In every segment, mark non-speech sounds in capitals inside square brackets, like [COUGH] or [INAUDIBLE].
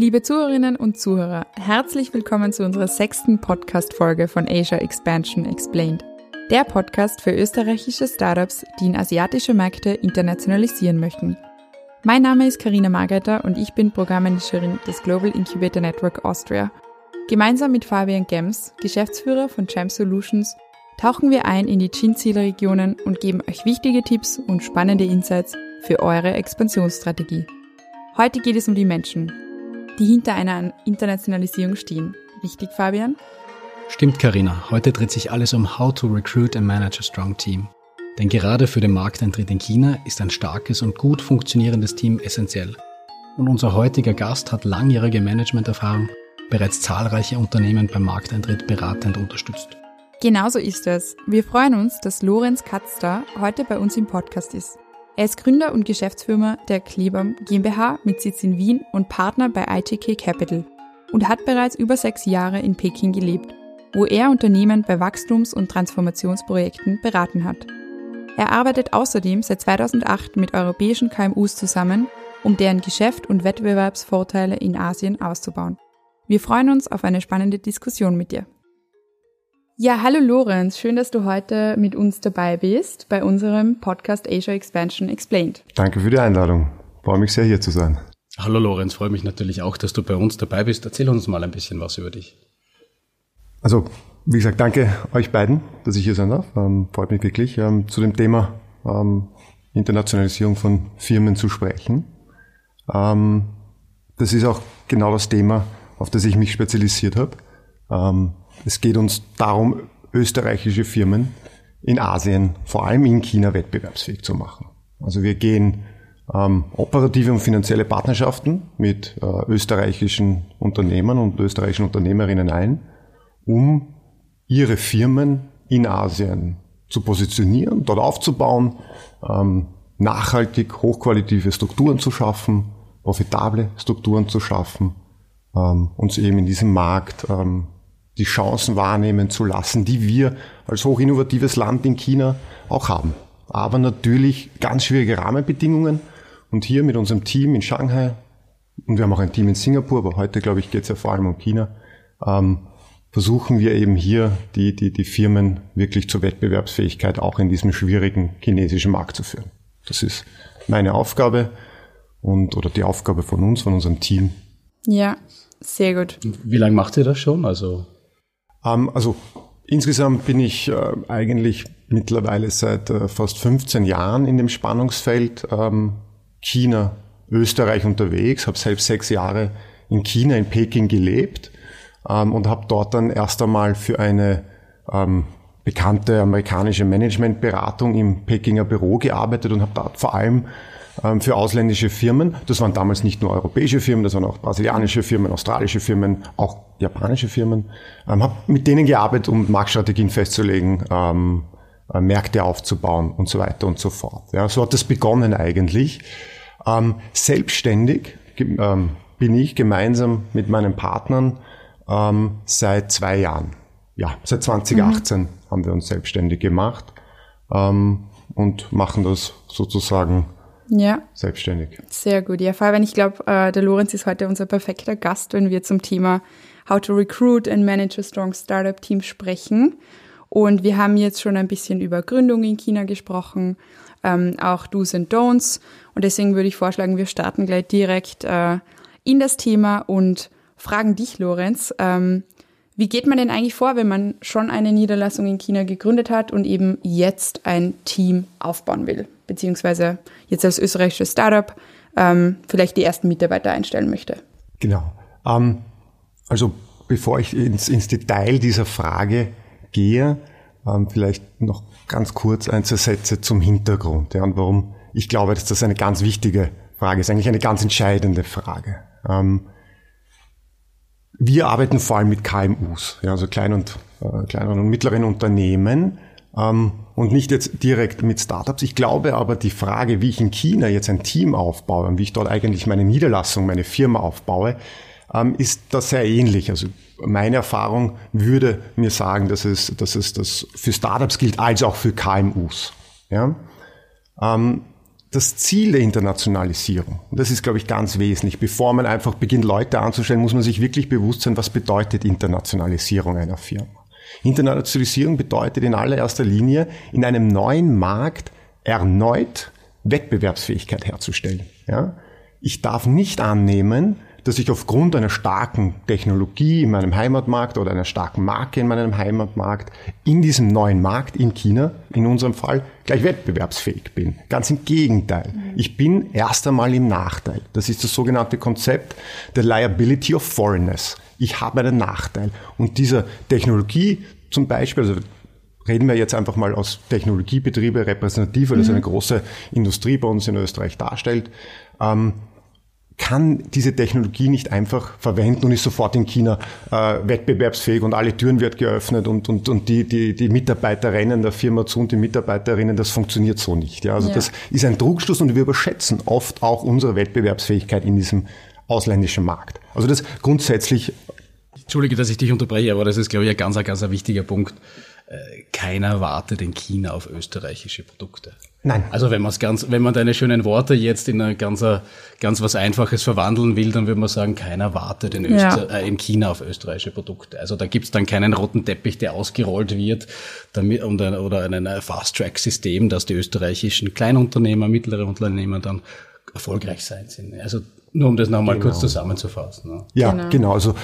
Liebe Zuhörerinnen und Zuhörer, herzlich willkommen zu unserer sechsten Podcast-Folge von Asia Expansion Explained. Der Podcast für österreichische Startups, die in asiatische Märkte internationalisieren möchten. Mein Name ist Karina Margreiter und ich bin Programmmanagerin des Global Incubator Network Austria. Gemeinsam mit Fabian Gems, Geschäftsführer von Champ Solutions, tauchen wir ein in die Chin-Zielregionen und geben euch wichtige Tipps und spannende Insights für eure Expansionsstrategie. Heute geht es um die Menschen, die hinter einer Internationalisierung stehen. Richtig, Fabian? Stimmt, Karina. Heute dreht sich alles um How to Recruit and Manage a Strong Team. Denn gerade für den Markteintritt in China ist ein starkes und gut funktionierendes Team essentiell. Und unser heutiger Gast hat langjährige Managementerfahrung, bereits zahlreiche Unternehmen beim Markteintritt beratend unterstützt. Genauso ist es. Wir freuen uns, dass Lorenz Katzter heute bei uns im Podcast ist. Er ist Gründer und Geschäftsführer der Klebam GmbH mit Sitz in Wien und Partner bei ITK Capital und hat bereits über sechs Jahre in Peking gelebt, wo er Unternehmen bei Wachstums- und Transformationsprojekten beraten hat. Er arbeitet außerdem seit 2008 mit europäischen KMUs zusammen, um deren Geschäft und Wettbewerbsvorteile in Asien auszubauen. Wir freuen uns auf eine spannende Diskussion mit dir. Ja, hallo Lorenz, schön, dass du heute mit uns dabei bist bei unserem Podcast Asia Expansion Explained. Danke für die Einladung. Freue mich sehr hier zu sein. Hallo Lorenz, freue mich natürlich auch, dass du bei uns dabei bist. Erzähl uns mal ein bisschen was über dich. Also, wie gesagt, danke euch beiden, dass ich hier sein darf. Ähm, freut mich wirklich, ähm, zu dem Thema ähm, Internationalisierung von Firmen zu sprechen. Ähm, das ist auch genau das Thema, auf das ich mich spezialisiert habe. Es geht uns darum, österreichische Firmen in Asien, vor allem in China, wettbewerbsfähig zu machen. Also wir gehen ähm, operative und finanzielle Partnerschaften mit äh, österreichischen Unternehmern und österreichischen Unternehmerinnen ein, um ihre Firmen in Asien zu positionieren, dort aufzubauen, ähm, nachhaltig hochqualitative Strukturen zu schaffen, profitable Strukturen zu schaffen, ähm, uns eben in diesem Markt ähm, die Chancen wahrnehmen zu lassen, die wir als hochinnovatives Land in China auch haben. Aber natürlich ganz schwierige Rahmenbedingungen. Und hier mit unserem Team in Shanghai, und wir haben auch ein Team in Singapur, aber heute, glaube ich, geht es ja vor allem um China, ähm, versuchen wir eben hier die, die, die Firmen wirklich zur Wettbewerbsfähigkeit auch in diesem schwierigen chinesischen Markt zu führen. Das ist meine Aufgabe und oder die Aufgabe von uns, von unserem Team. Ja, sehr gut. Wie lange macht ihr das schon? Also ähm, also insgesamt bin ich äh, eigentlich mittlerweile seit äh, fast 15 Jahren in dem Spannungsfeld ähm, China, Österreich unterwegs, habe selbst sechs Jahre in China, in Peking gelebt ähm, und habe dort dann erst einmal für eine ähm, bekannte amerikanische Managementberatung im Pekinger Büro gearbeitet und habe dort vor allem für ausländische Firmen. Das waren damals nicht nur europäische Firmen, das waren auch brasilianische Firmen, australische Firmen, auch japanische Firmen. Ähm, habe mit denen gearbeitet, um Marktstrategien festzulegen, ähm, äh, Märkte aufzubauen und so weiter und so fort. Ja, so hat das begonnen eigentlich. Ähm, selbstständig ähm, bin ich gemeinsam mit meinen Partnern ähm, seit zwei Jahren. Ja, seit 2018 mhm. haben wir uns selbstständig gemacht ähm, und machen das sozusagen ja. selbstständig. Sehr gut. Ja, vor allem, ich glaube, äh, der Lorenz ist heute unser perfekter Gast, wenn wir zum Thema How to Recruit and Manage a Strong Startup Team sprechen. Und wir haben jetzt schon ein bisschen über Gründung in China gesprochen, ähm, auch Do's and Don'ts. Und deswegen würde ich vorschlagen, wir starten gleich direkt äh, in das Thema und fragen dich, Lorenz, ähm, wie geht man denn eigentlich vor, wenn man schon eine Niederlassung in China gegründet hat und eben jetzt ein Team aufbauen will? Beziehungsweise jetzt als österreichisches Startup ähm, vielleicht die ersten Mitarbeiter einstellen möchte? Genau. Ähm, also bevor ich ins, ins, Detail dieser Frage gehe, ähm, vielleicht noch ganz kurz ein, zwei Sätze zum Hintergrund ja, und warum ich glaube, dass das eine ganz wichtige Frage ist, eigentlich eine ganz entscheidende Frage. Ähm, wir arbeiten vor allem mit KMUs, ja, also klein und äh, kleineren und mittleren Unternehmen ähm, und nicht jetzt direkt mit Startups. Ich glaube aber, die Frage, wie ich in China jetzt ein Team aufbaue und wie ich dort eigentlich meine Niederlassung, meine Firma aufbaue, ähm, ist das sehr ähnlich. Also meine Erfahrung würde mir sagen, dass es, dass es das für Startups gilt, als auch für KMUs. Ja? Ähm, das Ziel der Internationalisierung, das ist, glaube ich, ganz wesentlich, bevor man einfach beginnt, Leute anzustellen, muss man sich wirklich bewusst sein, was bedeutet Internationalisierung einer Firma. Internationalisierung bedeutet in allererster Linie, in einem neuen Markt erneut Wettbewerbsfähigkeit herzustellen. Ja? Ich darf nicht annehmen, dass ich aufgrund einer starken Technologie in meinem Heimatmarkt oder einer starken Marke in meinem Heimatmarkt in diesem neuen Markt in China, in unserem Fall, gleich wettbewerbsfähig bin. Ganz im Gegenteil. Ich bin erst einmal im Nachteil. Das ist das sogenannte Konzept der Liability of Foreigners. Ich habe einen Nachteil. Und dieser Technologie zum Beispiel, also reden wir jetzt einfach mal aus Technologiebetriebe repräsentativ, weil das mhm. eine große Industrie bei uns in Österreich darstellt, ähm, kann diese Technologie nicht einfach verwenden und ist sofort in China äh, wettbewerbsfähig und alle Türen wird geöffnet und, und, und die, die, die Mitarbeiter rennen der Firma zu und die Mitarbeiterinnen, das funktioniert so nicht. Ja? Also ja. das ist ein Trugschluss und wir überschätzen oft auch unsere Wettbewerbsfähigkeit in diesem ausländischen Markt. Also das grundsätzlich. Entschuldige, dass ich dich unterbreche, aber das ist, glaube ich, ein ganz, ganz ein wichtiger Punkt. Äh, keiner wartet in China auf österreichische Produkte. Nein. Also wenn man es ganz, wenn man deine schönen Worte jetzt in ein ganz, ganz was Einfaches verwandeln will, dann würde man sagen, keiner wartet in, Öster ja. äh, in China auf österreichische Produkte. Also da gibt's dann keinen roten Teppich, der ausgerollt wird, damit, oder ein Fast-Track-System, dass die österreichischen Kleinunternehmer, mittlere Unternehmer dann erfolgreich sein sind. Also nur um das nochmal genau. kurz zusammenzufassen. Ne? Ja, genau. genau. Also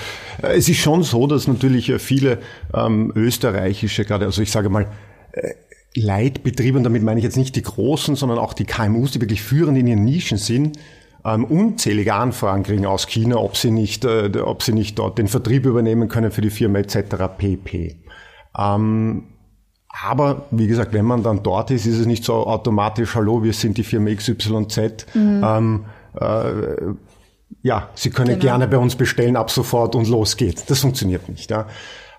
äh, es ist schon so, dass natürlich äh, viele ähm, österreichische, gerade, also ich sage mal, äh, Leitbetriebe, und damit meine ich jetzt nicht die großen, sondern auch die KMUs, die wirklich führend in ihren Nischen sind, ähm, unzählige Anfragen kriegen aus China, ob sie nicht, äh, ob sie nicht dort den Vertrieb übernehmen können für die Firma etc. pp. Ähm, aber wie gesagt, wenn man dann dort ist, ist es nicht so automatisch, hallo, wir sind die Firma XYZ. Mhm. Ähm, äh, ja, Sie können genau. gerne bei uns bestellen ab sofort und los geht's. Das funktioniert nicht. Ja.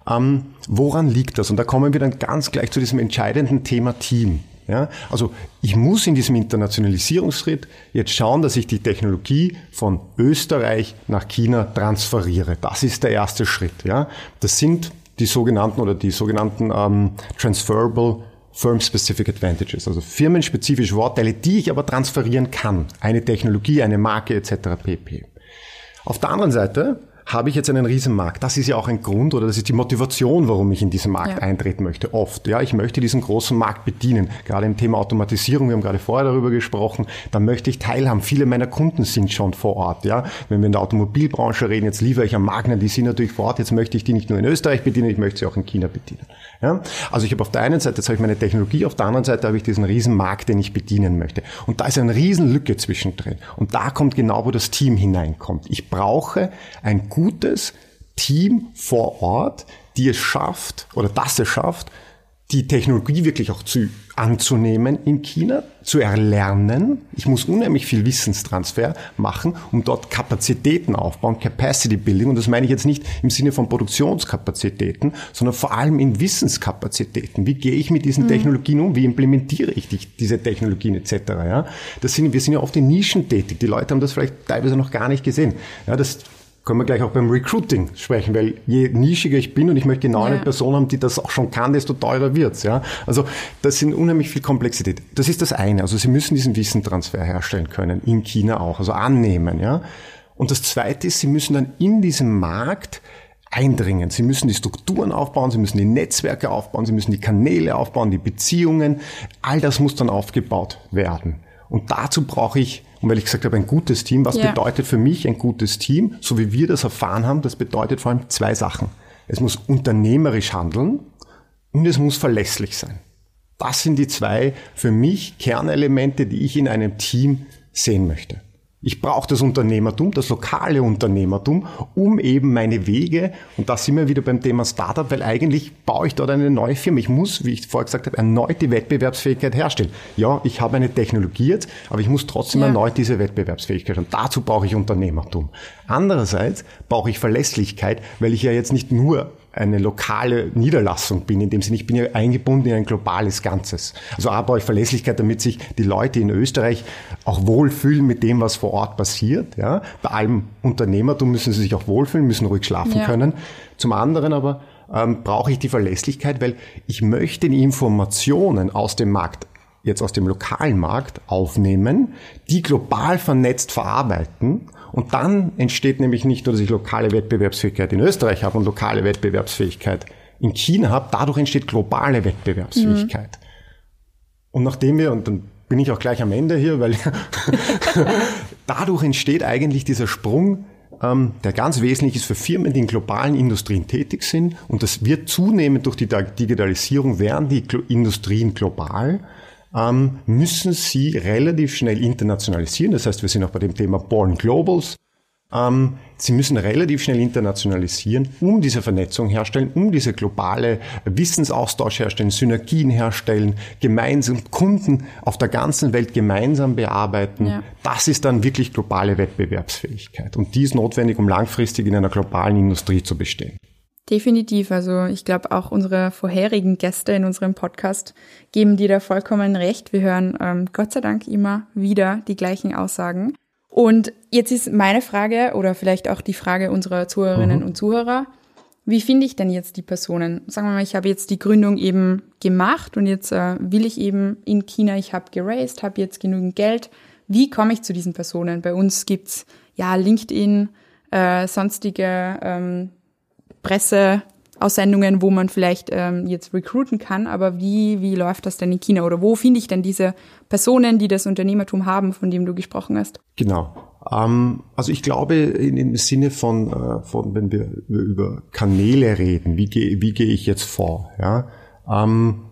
Ähm, woran liegt das? Und da kommen wir dann ganz gleich zu diesem entscheidenden Thema Team. Ja, also ich muss in diesem Internationalisierungsschritt jetzt schauen, dass ich die Technologie von Österreich nach China transferiere. Das ist der erste Schritt. Ja, das sind die sogenannten oder die sogenannten ähm, transferable Firm-Specific Advantages, also firmenspezifische Wortteile, die ich aber transferieren kann. Eine Technologie, eine Marke etc. pp. Auf der anderen Seite habe ich jetzt einen Riesenmarkt. Das ist ja auch ein Grund oder das ist die Motivation, warum ich in diesen Markt ja. eintreten möchte. Oft, ja, ich möchte diesen großen Markt bedienen. Gerade im Thema Automatisierung, wir haben gerade vorher darüber gesprochen, da möchte ich teilhaben. Viele meiner Kunden sind schon vor Ort, ja. Wenn wir in der Automobilbranche reden, jetzt liefere ich am Magna, die sind natürlich vor Ort. Jetzt möchte ich die nicht nur in Österreich bedienen, ich möchte sie auch in China bedienen. Ja? Also ich habe auf der einen Seite, jetzt habe ich meine Technologie, auf der anderen Seite habe ich diesen Riesenmarkt, den ich bedienen möchte. Und da ist eine Riesenlücke zwischendrin. Und da kommt genau, wo das Team hineinkommt. Ich brauche ein gutes Team vor Ort, die es schafft oder das es schafft, die Technologie wirklich auch zu, anzunehmen in China, zu erlernen. Ich muss unheimlich viel Wissenstransfer machen, um dort Kapazitäten aufbauen, Capacity Building. Und das meine ich jetzt nicht im Sinne von Produktionskapazitäten, sondern vor allem in Wissenskapazitäten. Wie gehe ich mit diesen mhm. Technologien um? Wie implementiere ich die, diese Technologien etc.? Ja, das sind, wir sind ja oft in Nischen tätig. Die Leute haben das vielleicht teilweise noch gar nicht gesehen. Ja, das können wir gleich auch beim Recruiting sprechen, weil je nischiger ich bin und ich möchte genau eine Person haben, die das auch schon kann, desto teurer wird's. Ja? Also das sind unheimlich viel Komplexität. Das ist das eine. Also Sie müssen diesen Wissentransfer herstellen können, in China auch, also annehmen. Ja? Und das zweite ist, Sie müssen dann in diesem Markt eindringen. Sie müssen die Strukturen aufbauen, Sie müssen die Netzwerke aufbauen, Sie müssen die Kanäle aufbauen, die Beziehungen. All das muss dann aufgebaut werden. Und dazu brauche ich und weil ich gesagt habe, ein gutes Team, was ja. bedeutet für mich ein gutes Team, so wie wir das erfahren haben, das bedeutet vor allem zwei Sachen. Es muss unternehmerisch handeln und es muss verlässlich sein. Das sind die zwei für mich Kernelemente, die ich in einem Team sehen möchte. Ich brauche das Unternehmertum, das lokale Unternehmertum, um eben meine Wege, und da sind wir wieder beim Thema Startup, weil eigentlich baue ich dort eine neue Firma. Ich muss, wie ich vorher gesagt habe, erneut die Wettbewerbsfähigkeit herstellen. Ja, ich habe eine Technologie jetzt, aber ich muss trotzdem ja. erneut diese Wettbewerbsfähigkeit. Und dazu brauche ich Unternehmertum. Andererseits brauche ich Verlässlichkeit, weil ich ja jetzt nicht nur eine lokale Niederlassung bin, in dem Sinne, ich bin ja eingebunden in ein globales Ganzes. Also A brauche ich Verlässlichkeit, damit sich die Leute in Österreich auch wohlfühlen mit dem, was vor Ort passiert. Ja? Bei allem Unternehmertum müssen sie sich auch wohlfühlen, müssen ruhig schlafen ja. können. Zum anderen aber ähm, brauche ich die Verlässlichkeit, weil ich möchte die Informationen aus dem Markt jetzt aus dem lokalen Markt aufnehmen, die global vernetzt verarbeiten und dann entsteht nämlich nicht nur, dass ich lokale Wettbewerbsfähigkeit in Österreich habe und lokale Wettbewerbsfähigkeit in China habe, dadurch entsteht globale Wettbewerbsfähigkeit. Mhm. Und nachdem wir, und dann bin ich auch gleich am Ende hier, weil [LAUGHS] dadurch entsteht eigentlich dieser Sprung, ähm, der ganz wesentlich ist für Firmen, die in globalen Industrien tätig sind. Und das wird zunehmend durch die Digitalisierung, werden die Industrien global ähm, müssen sie relativ schnell internationalisieren. Das heißt, wir sind auch bei dem Thema Born Globals. Ähm, sie müssen relativ schnell internationalisieren, um diese Vernetzung herstellen, um diese globale Wissensaustausch herstellen, Synergien herstellen, gemeinsam Kunden auf der ganzen Welt gemeinsam bearbeiten. Ja. Das ist dann wirklich globale Wettbewerbsfähigkeit. Und die ist notwendig, um langfristig in einer globalen Industrie zu bestehen. Definitiv. Also ich glaube, auch unsere vorherigen Gäste in unserem Podcast geben dir da vollkommen recht. Wir hören ähm, Gott sei Dank immer wieder die gleichen Aussagen. Und jetzt ist meine Frage oder vielleicht auch die Frage unserer Zuhörerinnen mhm. und Zuhörer. Wie finde ich denn jetzt die Personen? Sagen wir mal, ich habe jetzt die Gründung eben gemacht und jetzt äh, will ich eben in China, ich habe geraced, habe jetzt genügend Geld. Wie komme ich zu diesen Personen? Bei uns gibt's ja LinkedIn, äh, sonstige ähm, Presseaussendungen, wo man vielleicht ähm, jetzt recruiten kann, aber wie, wie läuft das denn in China oder wo finde ich denn diese Personen, die das Unternehmertum haben, von dem du gesprochen hast? Genau. Ähm, also ich glaube in, im Sinne von, äh, von wenn wir über Kanäle reden, wie gehe wie gehe ich jetzt vor? Ja, ähm,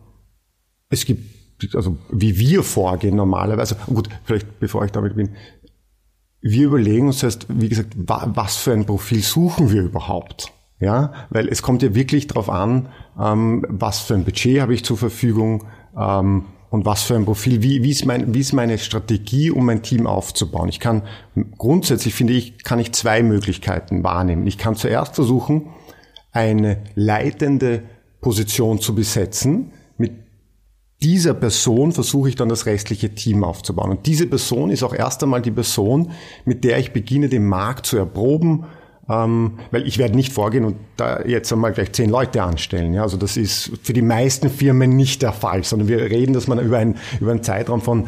es gibt also wie wir vorgehen normalerweise. Gut, vielleicht bevor ich damit bin, wir überlegen uns erst, wie gesagt, was für ein Profil suchen wir überhaupt? Ja, weil es kommt ja wirklich darauf an, ähm, was für ein Budget habe ich zur Verfügung ähm, und was für ein Profil, wie, wie, ist mein, wie ist meine Strategie, um mein Team aufzubauen. Ich kann grundsätzlich, finde ich, kann ich zwei Möglichkeiten wahrnehmen. Ich kann zuerst versuchen, eine leitende Position zu besetzen. Mit dieser Person versuche ich dann das restliche Team aufzubauen. Und diese Person ist auch erst einmal die Person, mit der ich beginne, den Markt zu erproben, ähm, weil ich werde nicht vorgehen und da jetzt einmal gleich zehn Leute anstellen. Ja, also das ist für die meisten Firmen nicht der Fall, sondern wir reden, dass man über, ein, über einen Zeitraum von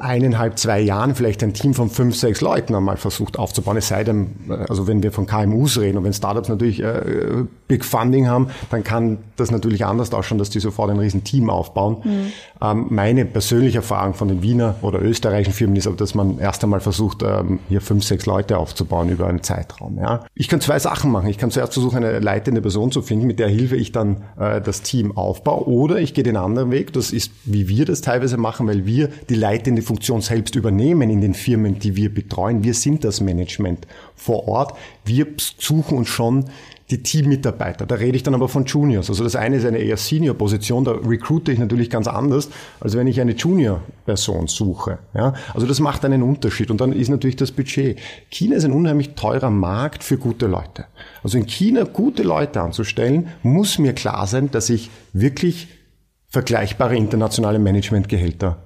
eineinhalb, zwei Jahren vielleicht ein Team von fünf, sechs Leuten einmal versucht aufzubauen. Es sei denn, also wenn wir von KMUs reden und wenn Startups natürlich äh, Big Funding haben, dann kann das natürlich anders ausschauen, dass die sofort ein riesen Team aufbauen. Mhm. Ähm, meine persönliche Erfahrung von den Wiener oder österreichischen Firmen ist aber, dass man erst einmal versucht, ähm, hier fünf, sechs Leute aufzubauen über einen Zeitraum. Ja. Ich kann zwei Sachen machen. Ich kann zuerst versuchen, eine leitende Person zu finden, mit der Hilfe ich dann äh, das Team aufbaue. Oder ich gehe den anderen Weg. Das ist, wie wir das teilweise machen, weil wir die leitende Funktion selbst übernehmen in den Firmen, die wir betreuen. Wir sind das Management vor Ort. Wir suchen uns schon die Teammitarbeiter. Da rede ich dann aber von Juniors. Also das eine ist eine eher Senior-Position, da recruite ich natürlich ganz anders, als wenn ich eine Junior-Person suche. Ja? Also das macht einen Unterschied. Und dann ist natürlich das Budget. China ist ein unheimlich teurer Markt für gute Leute. Also in China gute Leute anzustellen, muss mir klar sein, dass ich wirklich vergleichbare internationale Managementgehälter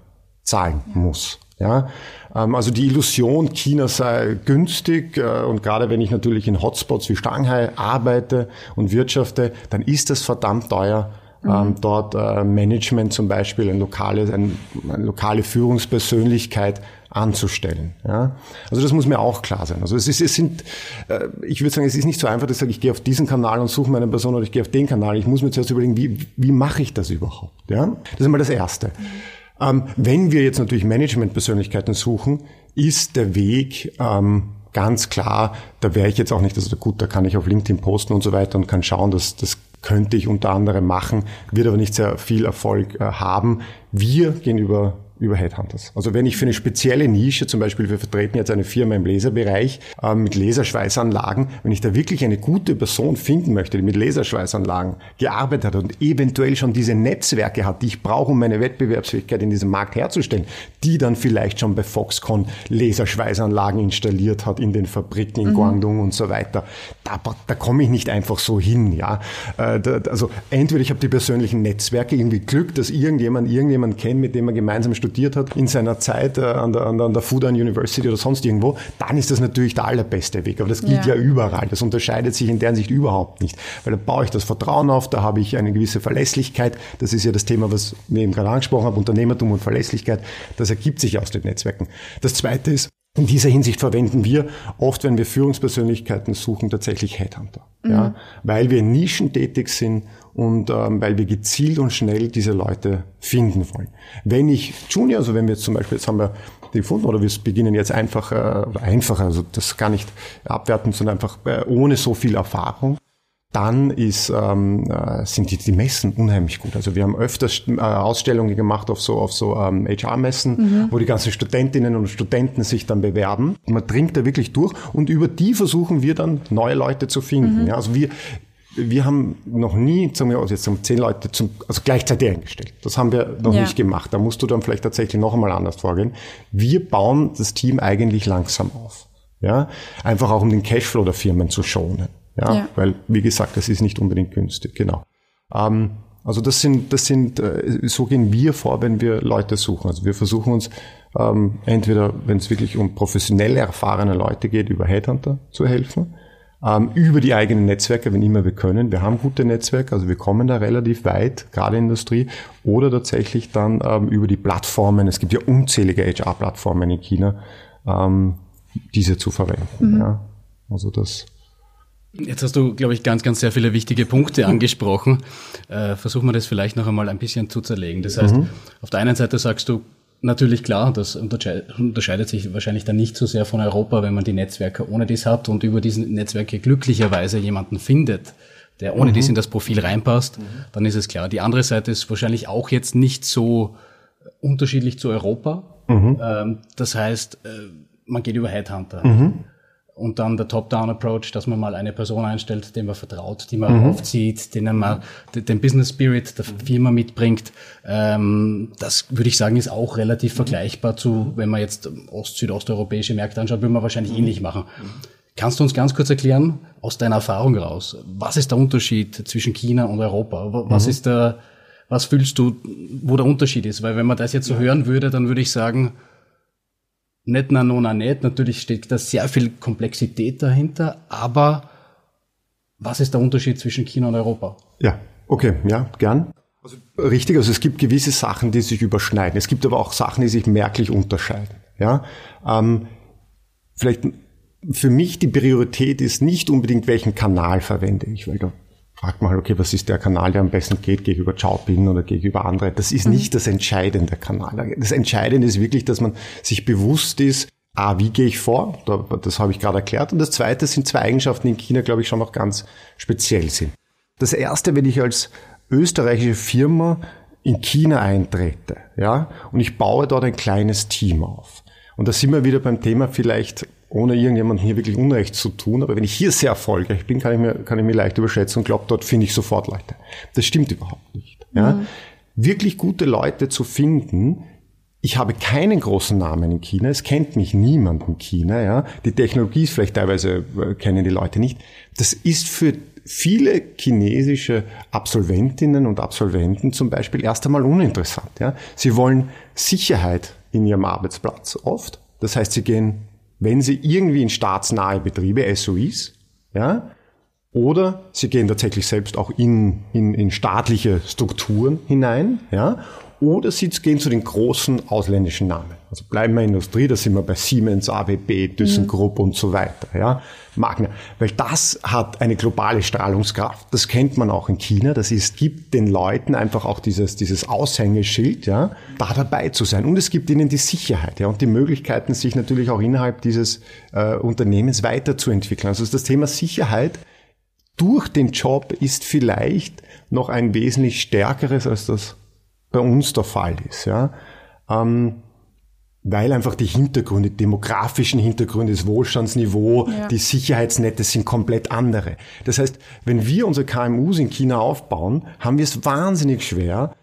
zahlen muss. Ja, ähm, also die Illusion, China sei günstig äh, und gerade wenn ich natürlich in Hotspots wie Shanghai arbeite und wirtschafte, dann ist das verdammt teuer. Ähm, mhm. dort äh, Management zum Beispiel, ein lokale, ein, eine lokale Führungspersönlichkeit anzustellen. Ja? Also das muss mir auch klar sein. Also es, ist, es sind, äh, ich würde sagen, es ist nicht so einfach, dass ich sage, ich gehe auf diesen Kanal und suche meine Person oder ich gehe auf den Kanal. Ich muss mir zuerst überlegen, wie, wie mache ich das überhaupt? Ja? Das ist einmal das Erste. Mhm. Ähm, wenn wir jetzt natürlich Managementpersönlichkeiten suchen, ist der Weg ähm, ganz klar, da wäre ich jetzt auch nicht, also gut, da kann ich auf LinkedIn posten und so weiter und kann schauen, dass das könnte ich unter anderem machen, wird aber nicht sehr viel Erfolg äh, haben. Wir gehen über über Headhunters. Also wenn ich für eine spezielle Nische, zum Beispiel wir vertreten jetzt eine Firma im Laserbereich äh, mit Laserschweißanlagen, wenn ich da wirklich eine gute Person finden möchte, die mit Laserschweißanlagen gearbeitet hat und eventuell schon diese Netzwerke hat, die ich brauche, um meine Wettbewerbsfähigkeit in diesem Markt herzustellen, die dann vielleicht schon bei Foxconn Laserschweißanlagen installiert hat in den Fabriken in mhm. Guangdong und so weiter. Da, da komme ich nicht einfach so hin. Ja, äh, da, also entweder ich habe die persönlichen Netzwerke, irgendwie Glück, dass irgendjemand irgendjemand kennt, mit dem man gemeinsam studiert hat in seiner Zeit äh, an, der, an, der, an der Fudan University oder sonst irgendwo, dann ist das natürlich der allerbeste Weg. Aber das gilt ja. ja überall. Das unterscheidet sich in der Sicht überhaupt nicht. Weil da baue ich das Vertrauen auf, da habe ich eine gewisse Verlässlichkeit. Das ist ja das Thema, was wir eben gerade angesprochen haben, Unternehmertum und Verlässlichkeit. Das ergibt sich aus den Netzwerken. Das zweite ist, in dieser Hinsicht verwenden wir oft, wenn wir Führungspersönlichkeiten suchen, tatsächlich Headhunter. Mhm. Ja, weil wir nischentätig sind und ähm, weil wir gezielt und schnell diese Leute finden wollen. Wenn ich Junior, also wenn wir jetzt zum Beispiel, jetzt haben wir die gefunden oder wir beginnen jetzt einfacher, einfacher, also das gar nicht abwerten, sondern einfach äh, ohne so viel Erfahrung, dann ist, ähm, äh, sind die, die Messen unheimlich gut. Also wir haben öfters äh, Ausstellungen gemacht auf so, auf so ähm, HR-Messen, mhm. wo die ganzen Studentinnen und Studenten sich dann bewerben. Man dringt da wirklich durch und über die versuchen wir dann neue Leute zu finden. Mhm. Ja, also wir, wir haben noch nie, sagen wir, also jetzt haben zehn Leute zum, also gleichzeitig eingestellt. Das haben wir noch ja. nicht gemacht. Da musst du dann vielleicht tatsächlich noch einmal anders vorgehen. Wir bauen das Team eigentlich langsam auf. Ja, einfach auch um den Cashflow der Firmen zu schonen. Ja, ja. weil, wie gesagt, das ist nicht unbedingt günstig, genau. Ähm, also das sind, das sind, äh, so gehen wir vor, wenn wir Leute suchen. Also wir versuchen uns ähm, entweder, wenn es wirklich um professionell erfahrene Leute geht, über Headhunter zu helfen, ähm, über die eigenen Netzwerke, wenn immer wir können. Wir haben gute Netzwerke, also wir kommen da relativ weit, gerade in der Industrie, oder tatsächlich dann ähm, über die Plattformen. Es gibt ja unzählige HR-Plattformen in China, ähm, diese zu verwenden. Mhm. Ja. Also das Jetzt hast du, glaube ich, ganz, ganz sehr viele wichtige Punkte [LAUGHS] angesprochen. Äh, versuchen wir das vielleicht noch einmal ein bisschen zu zerlegen. Das heißt, mhm. auf der einen Seite sagst du, natürlich klar, das unterscheidet sich wahrscheinlich dann nicht so sehr von Europa, wenn man die Netzwerke ohne dies hat und über diesen Netzwerke glücklicherweise jemanden findet, der ohne mhm. dies in das Profil reinpasst, mhm. dann ist es klar. Die andere Seite ist wahrscheinlich auch jetzt nicht so unterschiedlich zu Europa. Mhm. Ähm, das heißt, äh, man geht über Headhunter. Mhm und dann der Top-Down-Approach, dass man mal eine Person einstellt, dem man vertraut, die man mhm. aufzieht, denen man den Business Spirit der Firma mitbringt. Ähm, das würde ich sagen, ist auch relativ vergleichbar zu, wenn man jetzt ost-, südosteuropäische Märkte anschaut, würde man wahrscheinlich ähnlich machen. Kannst du uns ganz kurz erklären, aus deiner Erfahrung raus, was ist der Unterschied zwischen China und Europa? Was mhm. ist der, was fühlst du, wo der Unterschied ist? Weil wenn man das jetzt so hören würde, dann würde ich sagen, nicht na nona nicht. Natürlich steht da sehr viel Komplexität dahinter, aber was ist der Unterschied zwischen China und Europa? Ja, okay, ja, gern. Also, richtig, also es gibt gewisse Sachen, die sich überschneiden. Es gibt aber auch Sachen, die sich merklich unterscheiden. Ja, ähm, vielleicht für mich die Priorität ist nicht unbedingt, welchen Kanal verwende ich, weil da fragt man halt, okay, was ist der Kanal, der am besten geht, gegenüber Chaopin oder gegenüber andere. Das ist nicht mhm. das entscheidende Kanal. Das Entscheidende ist wirklich, dass man sich bewusst ist, ah, wie gehe ich vor? Das habe ich gerade erklärt. Und das zweite sind zwei Eigenschaften, die in China, glaube ich, schon noch ganz speziell sind. Das erste, wenn ich als österreichische Firma in China eintrete, ja, und ich baue dort ein kleines Team auf. Und da sind wir wieder beim Thema vielleicht ohne irgendjemandem hier wirklich Unrecht zu tun. Aber wenn ich hier sehr erfolgreich bin, kann ich mir, kann ich mir leicht überschätzen und glaube, dort finde ich sofort Leute. Das stimmt überhaupt nicht. Ja? Mhm. Wirklich gute Leute zu finden, ich habe keinen großen Namen in China, es kennt mich niemand in China, ja. Die Technologie ist vielleicht teilweise, äh, kennen die Leute nicht. Das ist für viele chinesische Absolventinnen und Absolventen zum Beispiel erst einmal uninteressant, ja. Sie wollen Sicherheit in ihrem Arbeitsplatz oft. Das heißt, sie gehen wenn sie irgendwie in staatsnahe Betriebe, SOIs, ja, oder sie gehen tatsächlich selbst auch in, in, in staatliche Strukturen hinein, ja, oder sie gehen zu den großen ausländischen Namen. Also bleiben wir Industrie, da sind wir bei Siemens, ABB, ThyssenKrupp mhm. und so weiter. Ja. Magna. Weil das hat eine globale Strahlungskraft. Das kennt man auch in China. Das ist, gibt den Leuten einfach auch dieses, dieses Aushängeschild, ja, da dabei zu sein. Und es gibt ihnen die Sicherheit, ja, und die Möglichkeiten, sich natürlich auch innerhalb dieses äh, Unternehmens weiterzuentwickeln. Also das Thema Sicherheit durch den Job ist vielleicht noch ein wesentlich stärkeres, als das bei uns der Fall ist, ja. Ähm, weil einfach die Hintergründe, die demografischen Hintergründe, das Wohlstandsniveau, ja. die Sicherheitsnette sind komplett andere. Das heißt, wenn wir unsere KMUs in China aufbauen, haben wir es wahnsinnig schwer,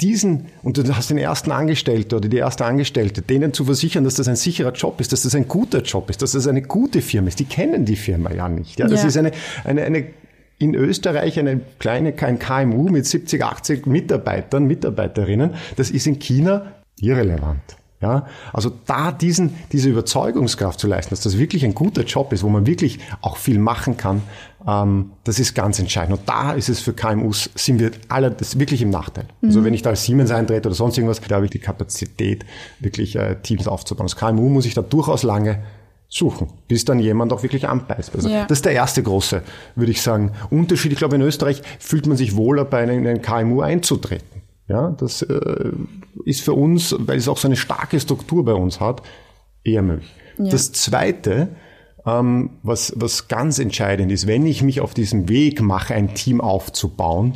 diesen, und du hast den ersten Angestellten oder die erste Angestellte, denen zu versichern, dass das ein sicherer Job ist, dass das ein guter Job ist, dass das eine gute Firma ist. Die kennen die Firma ja nicht. Ja, das ja. ist eine, eine, eine in Österreich eine kleine kein KMU mit 70, 80 Mitarbeitern, Mitarbeiterinnen. Das ist in China irrelevant. Ja, also da diesen, diese Überzeugungskraft zu leisten, dass das wirklich ein guter Job ist, wo man wirklich auch viel machen kann, ähm, das ist ganz entscheidend. Und da ist es für KMUs, sind wir alle das wirklich im Nachteil. Also mhm. Also wenn ich da als Siemens eintrete oder sonst irgendwas, da habe ich die Kapazität, wirklich äh, Teams aufzubauen. Als KMU muss ich da durchaus lange suchen, bis dann jemand auch wirklich anbeißt. Also ja. Das ist der erste große, würde ich sagen, Unterschied. Ich glaube, in Österreich fühlt man sich wohler, bei einem KMU einzutreten. Ja, das äh, ist für uns, weil es auch so eine starke Struktur bei uns hat, eher möglich. Ja. Das Zweite, ähm, was, was ganz entscheidend ist, wenn ich mich auf diesem Weg mache, ein Team aufzubauen,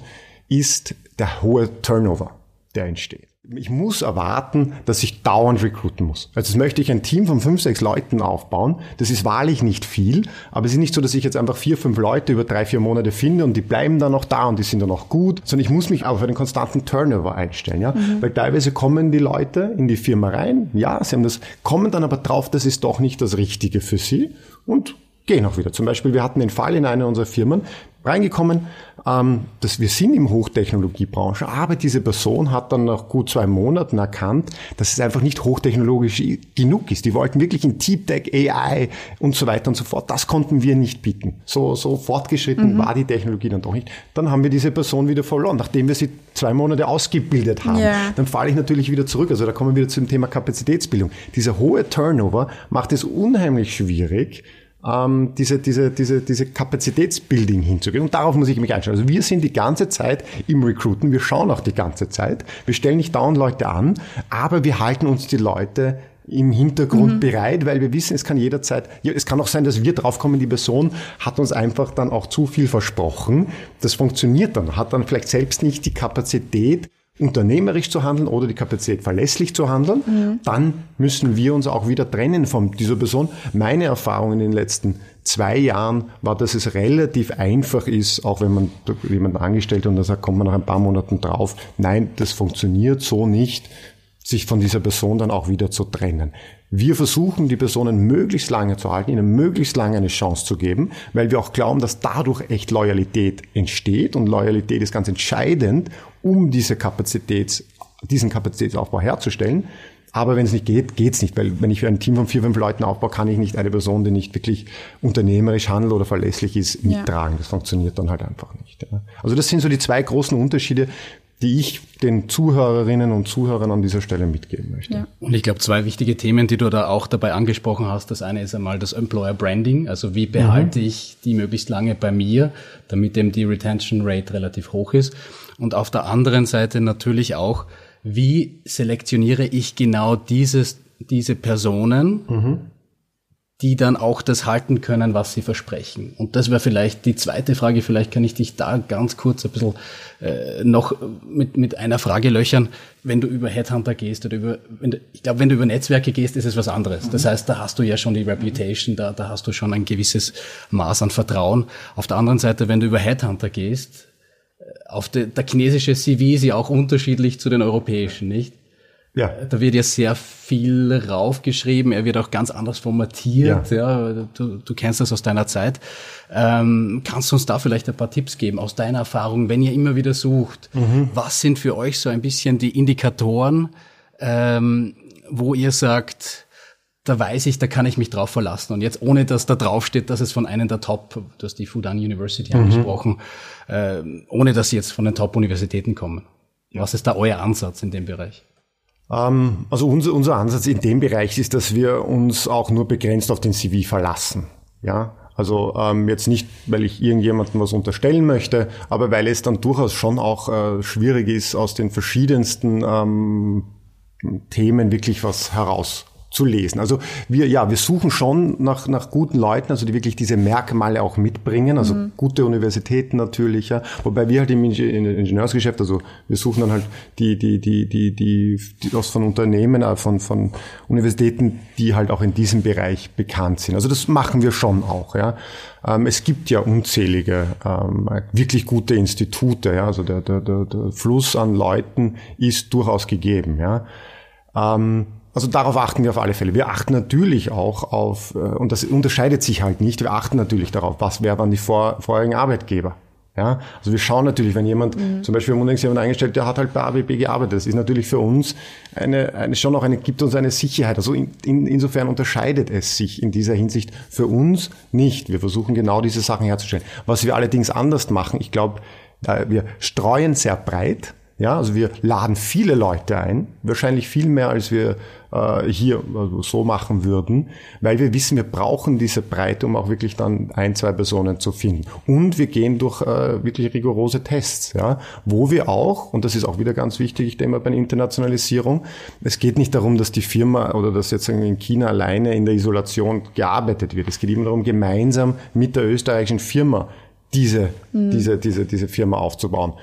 ist der hohe Turnover, der entsteht ich muss erwarten, dass ich dauernd recruiten muss. Also jetzt möchte ich ein Team von fünf, sechs Leuten aufbauen. Das ist wahrlich nicht viel, aber es ist nicht so, dass ich jetzt einfach vier, fünf Leute über drei, vier Monate finde und die bleiben dann noch da und die sind dann noch gut, sondern ich muss mich auf einen konstanten Turnover einstellen, ja. Mhm. Weil teilweise kommen die Leute in die Firma rein, ja, sie haben das, kommen dann aber drauf, das ist doch nicht das Richtige für sie und gehen auch wieder. Zum Beispiel, wir hatten den Fall in einer unserer Firmen, reingekommen, ähm, dass wir sind im Hochtechnologiebranche, aber diese Person hat dann nach gut zwei Monaten erkannt, dass es einfach nicht hochtechnologisch genug ist. Die wollten wirklich in Deep Tech, AI und so weiter und so fort. Das konnten wir nicht bieten. So, so fortgeschritten mhm. war die Technologie dann doch nicht. Dann haben wir diese Person wieder verloren, nachdem wir sie zwei Monate ausgebildet haben. Ja. Dann falle ich natürlich wieder zurück. Also da kommen wir wieder zum Thema Kapazitätsbildung. Dieser hohe Turnover macht es unheimlich schwierig, ähm, diese, diese, diese, diese Kapazitätsbuilding hinzugehen. Und darauf muss ich mich einstellen. Also wir sind die ganze Zeit im Recruiten, wir schauen auch die ganze Zeit, wir stellen nicht dauernd Leute an, aber wir halten uns die Leute im Hintergrund mhm. bereit, weil wir wissen, es kann jederzeit, ja, es kann auch sein, dass wir draufkommen, die Person hat uns einfach dann auch zu viel versprochen. Das funktioniert dann, hat dann vielleicht selbst nicht die Kapazität, unternehmerisch zu handeln oder die Kapazität verlässlich zu handeln, mhm. dann müssen wir uns auch wieder trennen von dieser Person. Meine Erfahrung in den letzten zwei Jahren war, dass es relativ einfach ist, auch wenn man jemanden angestellt und dann sagt, kommt man nach ein paar Monaten drauf, nein, das funktioniert so nicht, sich von dieser Person dann auch wieder zu trennen. Wir versuchen, die Personen möglichst lange zu halten, ihnen möglichst lange eine Chance zu geben, weil wir auch glauben, dass dadurch echt Loyalität entsteht und Loyalität ist ganz entscheidend, um diese Kapazitäts, diesen Kapazitätsaufbau herzustellen. Aber wenn es nicht geht, geht's nicht, weil wenn ich ein Team von vier, fünf Leuten aufbaue, kann ich nicht eine Person, die nicht wirklich unternehmerisch handelt oder verlässlich ist, mittragen. Ja. Das funktioniert dann halt einfach nicht. Also das sind so die zwei großen Unterschiede, die ich den Zuhörerinnen und Zuhörern an dieser Stelle mitgeben möchte. Ja. Und ich glaube, zwei wichtige Themen, die du da auch dabei angesprochen hast. Das eine ist einmal das Employer Branding, also wie behalte mhm. ich die möglichst lange bei mir, damit eben die Retention Rate relativ hoch ist. Und auf der anderen Seite natürlich auch, wie selektioniere ich genau dieses, diese Personen, mhm die dann auch das halten können, was sie versprechen. Und das wäre vielleicht die zweite Frage. Vielleicht kann ich dich da ganz kurz ein bisschen äh, noch mit, mit einer Frage löchern. Wenn du über Headhunter gehst oder über, wenn du, ich glaube, wenn du über Netzwerke gehst, ist es was anderes. Das heißt, da hast du ja schon die Reputation, da, da hast du schon ein gewisses Maß an Vertrauen. Auf der anderen Seite, wenn du über Headhunter gehst, äh, auf de, der chinesische CV ist ja auch unterschiedlich zu den europäischen, nicht? Ja. Da wird ja sehr viel raufgeschrieben, er wird auch ganz anders formatiert. Ja. ja du, du kennst das aus deiner Zeit. Ähm, kannst du uns da vielleicht ein paar Tipps geben aus deiner Erfahrung, wenn ihr immer wieder sucht? Mhm. Was sind für euch so ein bisschen die Indikatoren, ähm, wo ihr sagt, da weiß ich, da kann ich mich drauf verlassen. Und jetzt ohne, dass da drauf steht, dass es von einem der Top, du hast die Fudan University mhm. angesprochen, äh, ohne dass sie jetzt von den Top-Universitäten kommen. Was ist da euer Ansatz in dem Bereich? Ähm, also unser, unser Ansatz in dem Bereich ist, dass wir uns auch nur begrenzt auf den CV verlassen. Ja, also ähm, jetzt nicht, weil ich irgendjemandem was unterstellen möchte, aber weil es dann durchaus schon auch äh, schwierig ist, aus den verschiedensten ähm, Themen wirklich was heraus zu lesen. Also wir, ja, wir suchen schon nach, nach guten Leuten, also die wirklich diese Merkmale auch mitbringen, also mhm. gute Universitäten natürlich, ja. Wobei wir halt im Ingenieursgeschäft, also wir suchen dann halt die, die, die, die, die, die aus von Unternehmen, äh, von, von Universitäten, die halt auch in diesem Bereich bekannt sind. Also das machen wir schon auch, ja. Ähm, es gibt ja unzählige, ähm, wirklich gute Institute, ja. Also der, der, der, der Fluss an Leuten ist durchaus gegeben, ja. Also darauf achten wir auf alle Fälle. Wir achten natürlich auch auf, äh, und das unterscheidet sich halt nicht, wir achten natürlich darauf, was wer waren die vor, vorherigen Arbeitgeber. Ja, also wir schauen natürlich, wenn jemand, mhm. zum Beispiel haben wir jemand eingestellt, der hat halt bei ABB gearbeitet. Das ist natürlich für uns eine, eine schon auch eine, gibt uns eine Sicherheit. Also in, in, insofern unterscheidet es sich in dieser Hinsicht für uns nicht. Wir versuchen genau diese Sachen herzustellen. Was wir allerdings anders machen, ich glaube, wir streuen sehr breit. Ja, also wir laden viele Leute ein, wahrscheinlich viel mehr, als wir äh, hier also so machen würden, weil wir wissen, wir brauchen diese Breite, um auch wirklich dann ein, zwei Personen zu finden. Und wir gehen durch äh, wirklich rigorose Tests, ja, wo wir auch, und das ist auch wieder ganz wichtig, ich denke mal bei der Internationalisierung, es geht nicht darum, dass die Firma oder dass jetzt in China alleine in der Isolation gearbeitet wird. Es geht immer darum, gemeinsam mit der österreichischen Firma diese, mhm. diese, diese, diese Firma aufzubauen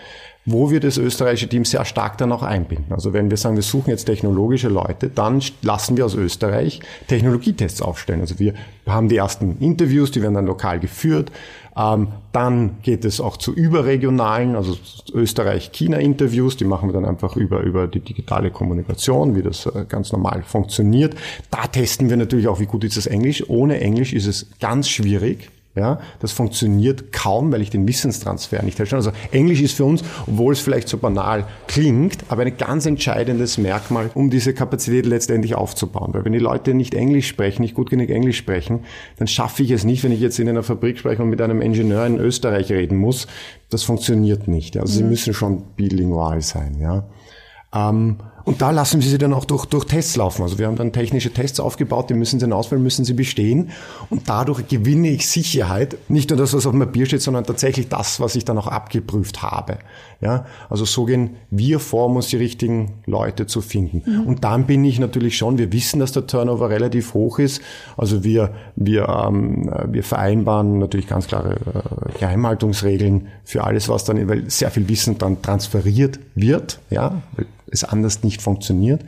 wo wir das österreichische Team sehr stark dann auch einbinden. Also wenn wir sagen, wir suchen jetzt technologische Leute, dann lassen wir aus Österreich Technologietests aufstellen. Also wir haben die ersten Interviews, die werden dann lokal geführt. Ähm, dann geht es auch zu überregionalen, also Österreich-China-Interviews, die machen wir dann einfach über, über die digitale Kommunikation, wie das äh, ganz normal funktioniert. Da testen wir natürlich auch, wie gut ist das Englisch. Ohne Englisch ist es ganz schwierig, ja, das funktioniert kaum, weil ich den Wissenstransfer nicht herstelle. Also Englisch ist für uns, obwohl es vielleicht so banal klingt, aber ein ganz entscheidendes Merkmal, um diese Kapazität letztendlich aufzubauen. Weil wenn die Leute nicht Englisch sprechen, nicht gut genug Englisch sprechen, dann schaffe ich es nicht, wenn ich jetzt in einer Fabrik spreche und mit einem Ingenieur in Österreich reden muss. Das funktioniert nicht. Also mhm. sie müssen schon bilingual sein. Ja. Ähm, und da lassen wir sie dann auch durch, durch Tests laufen. Also wir haben dann technische Tests aufgebaut, die müssen sie dann auswählen, müssen sie bestehen. Und dadurch gewinne ich Sicherheit. Nicht nur das, was auf dem Papier steht, sondern tatsächlich das, was ich dann auch abgeprüft habe. Ja, also so gehen wir vor, um uns die richtigen Leute zu finden. Mhm. Und dann bin ich natürlich schon, wir wissen, dass der Turnover relativ hoch ist. Also wir, wir, ähm, wir vereinbaren natürlich ganz klare äh, Geheimhaltungsregeln für alles, was dann, weil sehr viel Wissen dann transferiert wird, ja, weil es anders nicht funktioniert.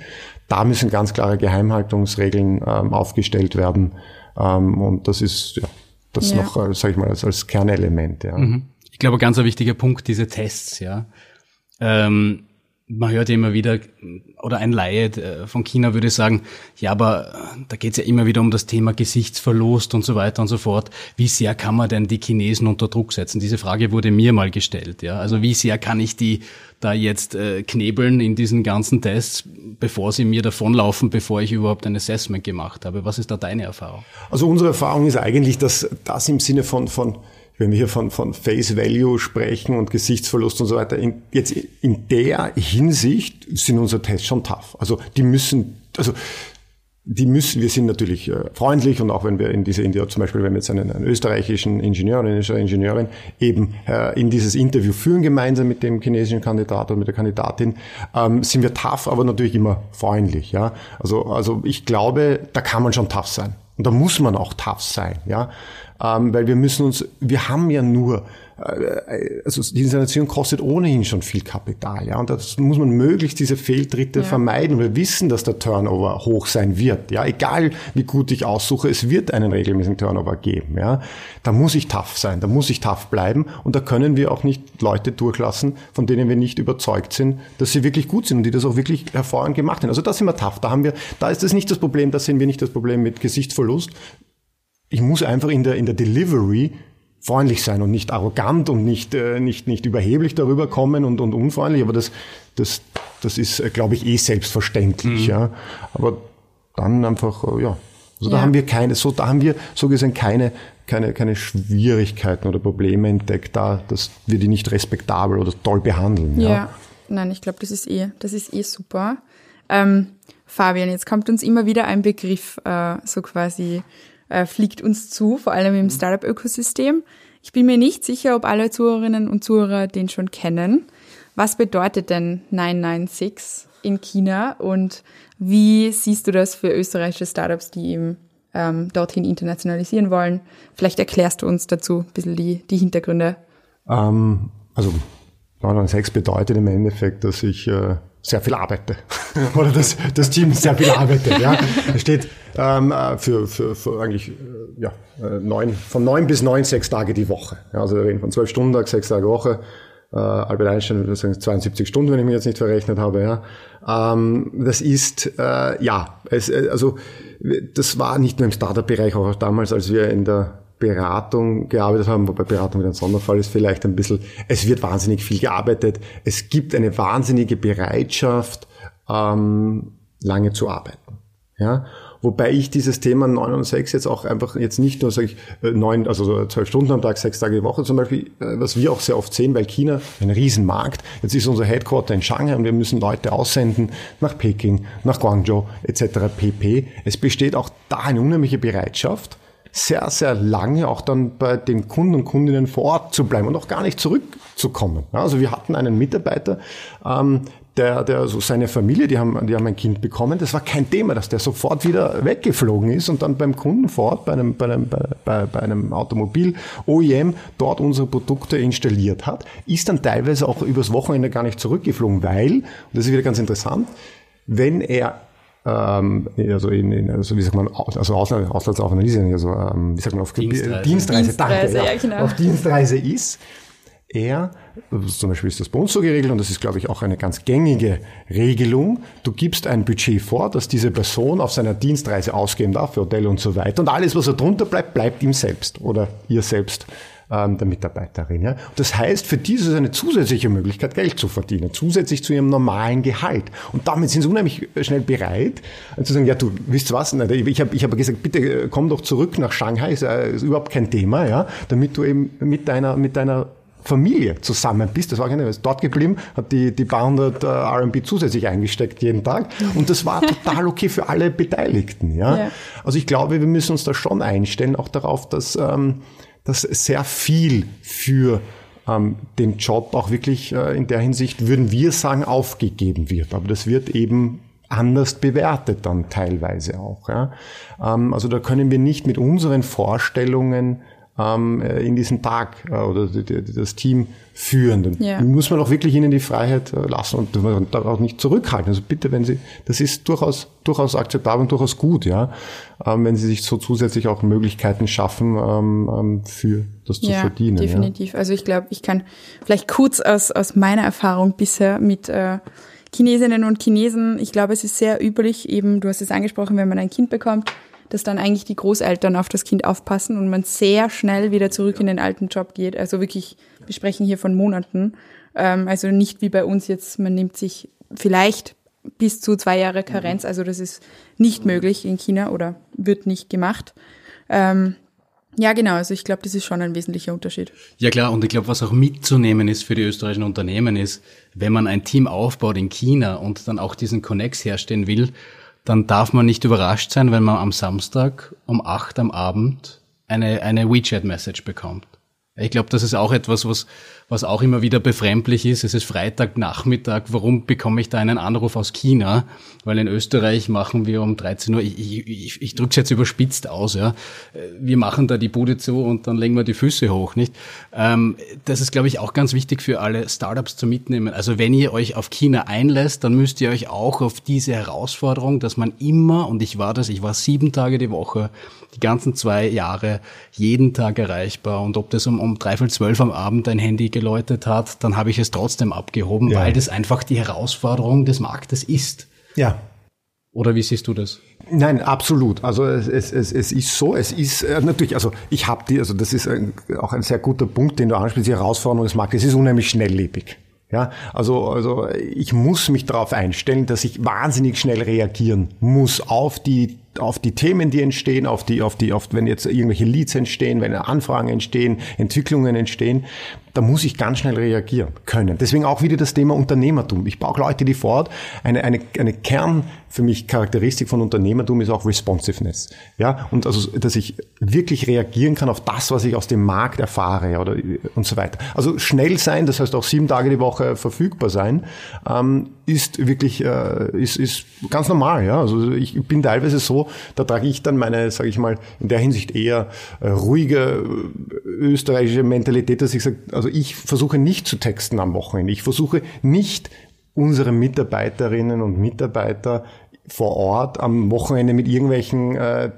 Da müssen ganz klare Geheimhaltungsregeln ähm, aufgestellt werden. Ähm, und das ist ja, das ja. noch, äh, sag ich mal, als, als Kernelement. Ja. Mhm. Ich glaube, ganz ein wichtiger Punkt, diese Tests, ja. Ähm, man hört ja immer wieder, oder ein Laie äh, von China würde sagen, ja, aber äh, da geht es ja immer wieder um das Thema Gesichtsverlust und so weiter und so fort. Wie sehr kann man denn die Chinesen unter Druck setzen? Diese Frage wurde mir mal gestellt. Ja, also wie sehr kann ich die da jetzt äh, knebeln in diesen ganzen Tests, bevor sie mir davonlaufen, bevor ich überhaupt ein Assessment gemacht habe? Was ist da deine Erfahrung? Also unsere Erfahrung ist eigentlich, dass das im Sinne von von wenn wir hier von, von Face Value sprechen und Gesichtsverlust und so weiter, in, jetzt in der Hinsicht sind unsere Tests schon tough. Also die müssen, also die müssen, wir sind natürlich äh, freundlich und auch wenn wir in diese, in die, zum Beispiel, wenn wir jetzt einen, einen österreichischen Ingenieur, eine Ingenieurin eben äh, in dieses Interview führen, gemeinsam mit dem chinesischen Kandidat oder mit der Kandidatin, ähm, sind wir tough, aber natürlich immer freundlich, ja. Also, also ich glaube, da kann man schon tough sein. Und da muss man auch tough sein, ja ähm, weil wir müssen uns, wir haben ja nur, äh, also die Installation kostet ohnehin schon viel Kapital, ja, und das muss man möglichst diese Fehltritte ja. vermeiden. Wir wissen, dass der Turnover hoch sein wird, ja, egal wie gut ich aussuche, es wird einen regelmäßigen Turnover geben, ja. Da muss ich tough sein, da muss ich tough bleiben und da können wir auch nicht Leute durchlassen, von denen wir nicht überzeugt sind, dass sie wirklich gut sind und die das auch wirklich hervorragend gemacht haben. Also da sind wir tough, da haben wir, da ist das nicht das Problem, da sehen wir nicht das Problem mit Gesichtsverlust, ich muss einfach in der, in der Delivery freundlich sein und nicht arrogant und nicht, äh, nicht, nicht überheblich darüber kommen und, und unfreundlich. Aber das, das, das ist, äh, glaube ich, eh selbstverständlich. Mhm. Ja. Aber dann einfach, äh, ja. Also ja. da haben wir keine, so, da haben wir so gesehen keine, keine, keine Schwierigkeiten oder Probleme entdeckt, da, dass wir die nicht respektabel oder toll behandeln. Ja, ja. nein, ich glaube, das ist eh, das ist eh super. Ähm, Fabian, jetzt kommt uns immer wieder ein Begriff, äh, so quasi äh, fliegt uns zu, vor allem im mhm. Startup-Ökosystem. Ich bin mir nicht sicher, ob alle Zuhörerinnen und Zuhörer den schon kennen. Was bedeutet denn 996 in China und wie siehst du das für österreichische Startups, die eben ähm, dorthin internationalisieren wollen? Vielleicht erklärst du uns dazu ein bisschen die, die Hintergründe. Ähm, also 996 bedeutet im Endeffekt, dass ich äh, sehr viel arbeite. [LAUGHS] Oder das, das Team sehr viel arbeitet. Ja. Steht ähm, äh, für, für, für eigentlich äh, ja, äh, neun, von neun bis neun, sechs Tage die Woche. Ja, also wir reden von zwölf Stunden, sechs Tage Woche. Äh, Albert Einstein würde sagen 72 Stunden, wenn ich mich jetzt nicht verrechnet habe. Ja. Ähm, das ist, äh, ja, es, also das war nicht nur im Startup-Bereich, auch damals, als wir in der Beratung gearbeitet haben, wobei Beratung wieder ein Sonderfall ist, vielleicht ein bisschen, es wird wahnsinnig viel gearbeitet. Es gibt eine wahnsinnige Bereitschaft, ähm, lange zu arbeiten. Ja? Wobei ich dieses Thema 9 und 6 jetzt auch einfach jetzt nicht nur, sage ich, äh, neun, also zwölf Stunden am Tag, sechs Tage die Woche zum Beispiel, äh, was wir auch sehr oft sehen, weil China ein Riesenmarkt. Jetzt ist unser Headquarter in Shanghai und wir müssen Leute aussenden nach Peking, nach Guangzhou etc. pp. Es besteht auch da eine unheimliche Bereitschaft, sehr, sehr lange auch dann bei den Kunden und Kundinnen vor Ort zu bleiben und auch gar nicht zurückzukommen. Also wir hatten einen Mitarbeiter, ähm, der, der so seine Familie, die haben, die haben ein Kind bekommen. Das war kein Thema, dass der sofort wieder weggeflogen ist und dann beim Kunden vor Ort, bei einem, bei einem, bei, bei, bei einem Automobil OEM dort unsere Produkte installiert hat, ist dann teilweise auch übers Wochenende gar nicht zurückgeflogen, weil, und das ist wieder ganz interessant, wenn er ähm, also in, in also wie sagt man, also Ausland, Auslandsaufenthalt ist ja nicht, also ähm, wie sagt man auf Dienstreise, Dienstreise, Dienstreise danke, ja, genau. auf Dienstreise ist, er, zum Beispiel ist das bei uns so geregelt und das ist, glaube ich, auch eine ganz gängige Regelung. Du gibst ein Budget vor, dass diese Person auf seiner Dienstreise ausgeben darf, für Hotel und so weiter. Und alles, was er drunter bleibt, bleibt ihm selbst oder ihr selbst ähm, der Mitarbeiterin. Ja? Das heißt, für die ist es eine zusätzliche Möglichkeit, Geld zu verdienen, zusätzlich zu ihrem normalen Gehalt. Und damit sind sie unheimlich schnell bereit, äh, zu sagen, ja, du wisst was, ich habe ich hab gesagt, bitte äh, komm doch zurück nach Shanghai, ist, äh, ist überhaupt kein Thema, ja, damit du eben mit deiner, mit deiner Familie zusammen bist. Das war keine, ist dort geblieben, hat die, die paar hundert äh, RMB zusätzlich eingesteckt jeden Tag. Und das war total okay für alle Beteiligten. Ja? ja? Also ich glaube, wir müssen uns da schon einstellen, auch darauf, dass ähm, dass sehr viel für ähm, den Job auch wirklich äh, in der Hinsicht, würden wir sagen, aufgegeben wird. Aber das wird eben anders bewertet dann teilweise auch. Ja. Ähm, also da können wir nicht mit unseren Vorstellungen ähm, äh, in diesen Tag äh, oder das Team führen. Dann ja. muss man auch wirklich ihnen die Freiheit äh, lassen und auch nicht zurückhalten. Also bitte, wenn sie, das ist durchaus, durchaus akzeptabel und durchaus gut, ja, ähm, wenn sie sich so zusätzlich auch Möglichkeiten schaffen, ähm, für das zu ja, verdienen. Definitiv. Ja. Also ich glaube, ich kann vielleicht kurz aus, aus meiner Erfahrung bisher mit äh, Chinesinnen und Chinesen, ich glaube, es ist sehr üblich, eben, du hast es angesprochen, wenn man ein Kind bekommt, dass dann eigentlich die Großeltern auf das Kind aufpassen und man sehr schnell wieder zurück in den alten Job geht. Also wirklich, wir sprechen hier von Monaten. Ähm, also nicht wie bei uns jetzt, man nimmt sich vielleicht bis zu zwei Jahre Karenz. Also das ist nicht möglich in China oder wird nicht gemacht. Ähm, ja, genau. Also ich glaube, das ist schon ein wesentlicher Unterschied. Ja klar, und ich glaube, was auch mitzunehmen ist für die österreichischen Unternehmen ist, wenn man ein Team aufbaut in China und dann auch diesen Connex herstellen will, dann darf man nicht überrascht sein, wenn man am Samstag um acht am Abend eine, eine WeChat-Message bekommt. Ich glaube, das ist auch etwas, was was auch immer wieder befremdlich ist. Es ist Freitagnachmittag. Warum bekomme ich da einen Anruf aus China? Weil in Österreich machen wir um 13 Uhr, ich, ich, ich, ich drücke es jetzt überspitzt aus, ja. Wir machen da die Bude zu und dann legen wir die Füße hoch, nicht? Ähm, das ist, glaube ich, auch ganz wichtig für alle Startups zu mitnehmen. Also wenn ihr euch auf China einlässt, dann müsst ihr euch auch auf diese Herausforderung, dass man immer, und ich war das, ich war sieben Tage die Woche, die ganzen zwei Jahre, jeden Tag erreichbar. Und ob das um, um dreiviertel zwölf am Abend ein Handy geläutet hat, dann habe ich es trotzdem abgehoben, ja. weil das einfach die Herausforderung des Marktes ist. Ja. Oder wie siehst du das? Nein, absolut. Also es, es, es, es ist so, es ist äh, natürlich, also ich habe die, also das ist ein, auch ein sehr guter Punkt, den du ansprichst, die Herausforderung des Marktes, es ist unheimlich schnelllebig. Ja, also, also ich muss mich darauf einstellen, dass ich wahnsinnig schnell reagieren muss auf die auf die Themen, die entstehen, auf die, auf die, auf, wenn jetzt irgendwelche Leads entstehen, wenn Anfragen entstehen, Entwicklungen entstehen, da muss ich ganz schnell reagieren können. Deswegen auch wieder das Thema Unternehmertum. Ich brauche Leute, die vor Ort eine, eine, eine Kern für mich Charakteristik von Unternehmertum ist auch Responsiveness. Ja, und also, dass ich wirklich reagieren kann auf das, was ich aus dem Markt erfahre oder und so weiter. Also schnell sein, das heißt auch sieben Tage die Woche verfügbar sein, ähm, ist wirklich äh, ist, ist ganz normal. Ja, also ich bin teilweise so, da trage ich dann meine, sage ich mal, in der Hinsicht eher äh, ruhige äh, österreichische Mentalität, dass ich sage, also ich versuche nicht zu texten am Wochenende. Ich versuche nicht unsere Mitarbeiterinnen und Mitarbeiter vor Ort am Wochenende mit irgendwelchen äh,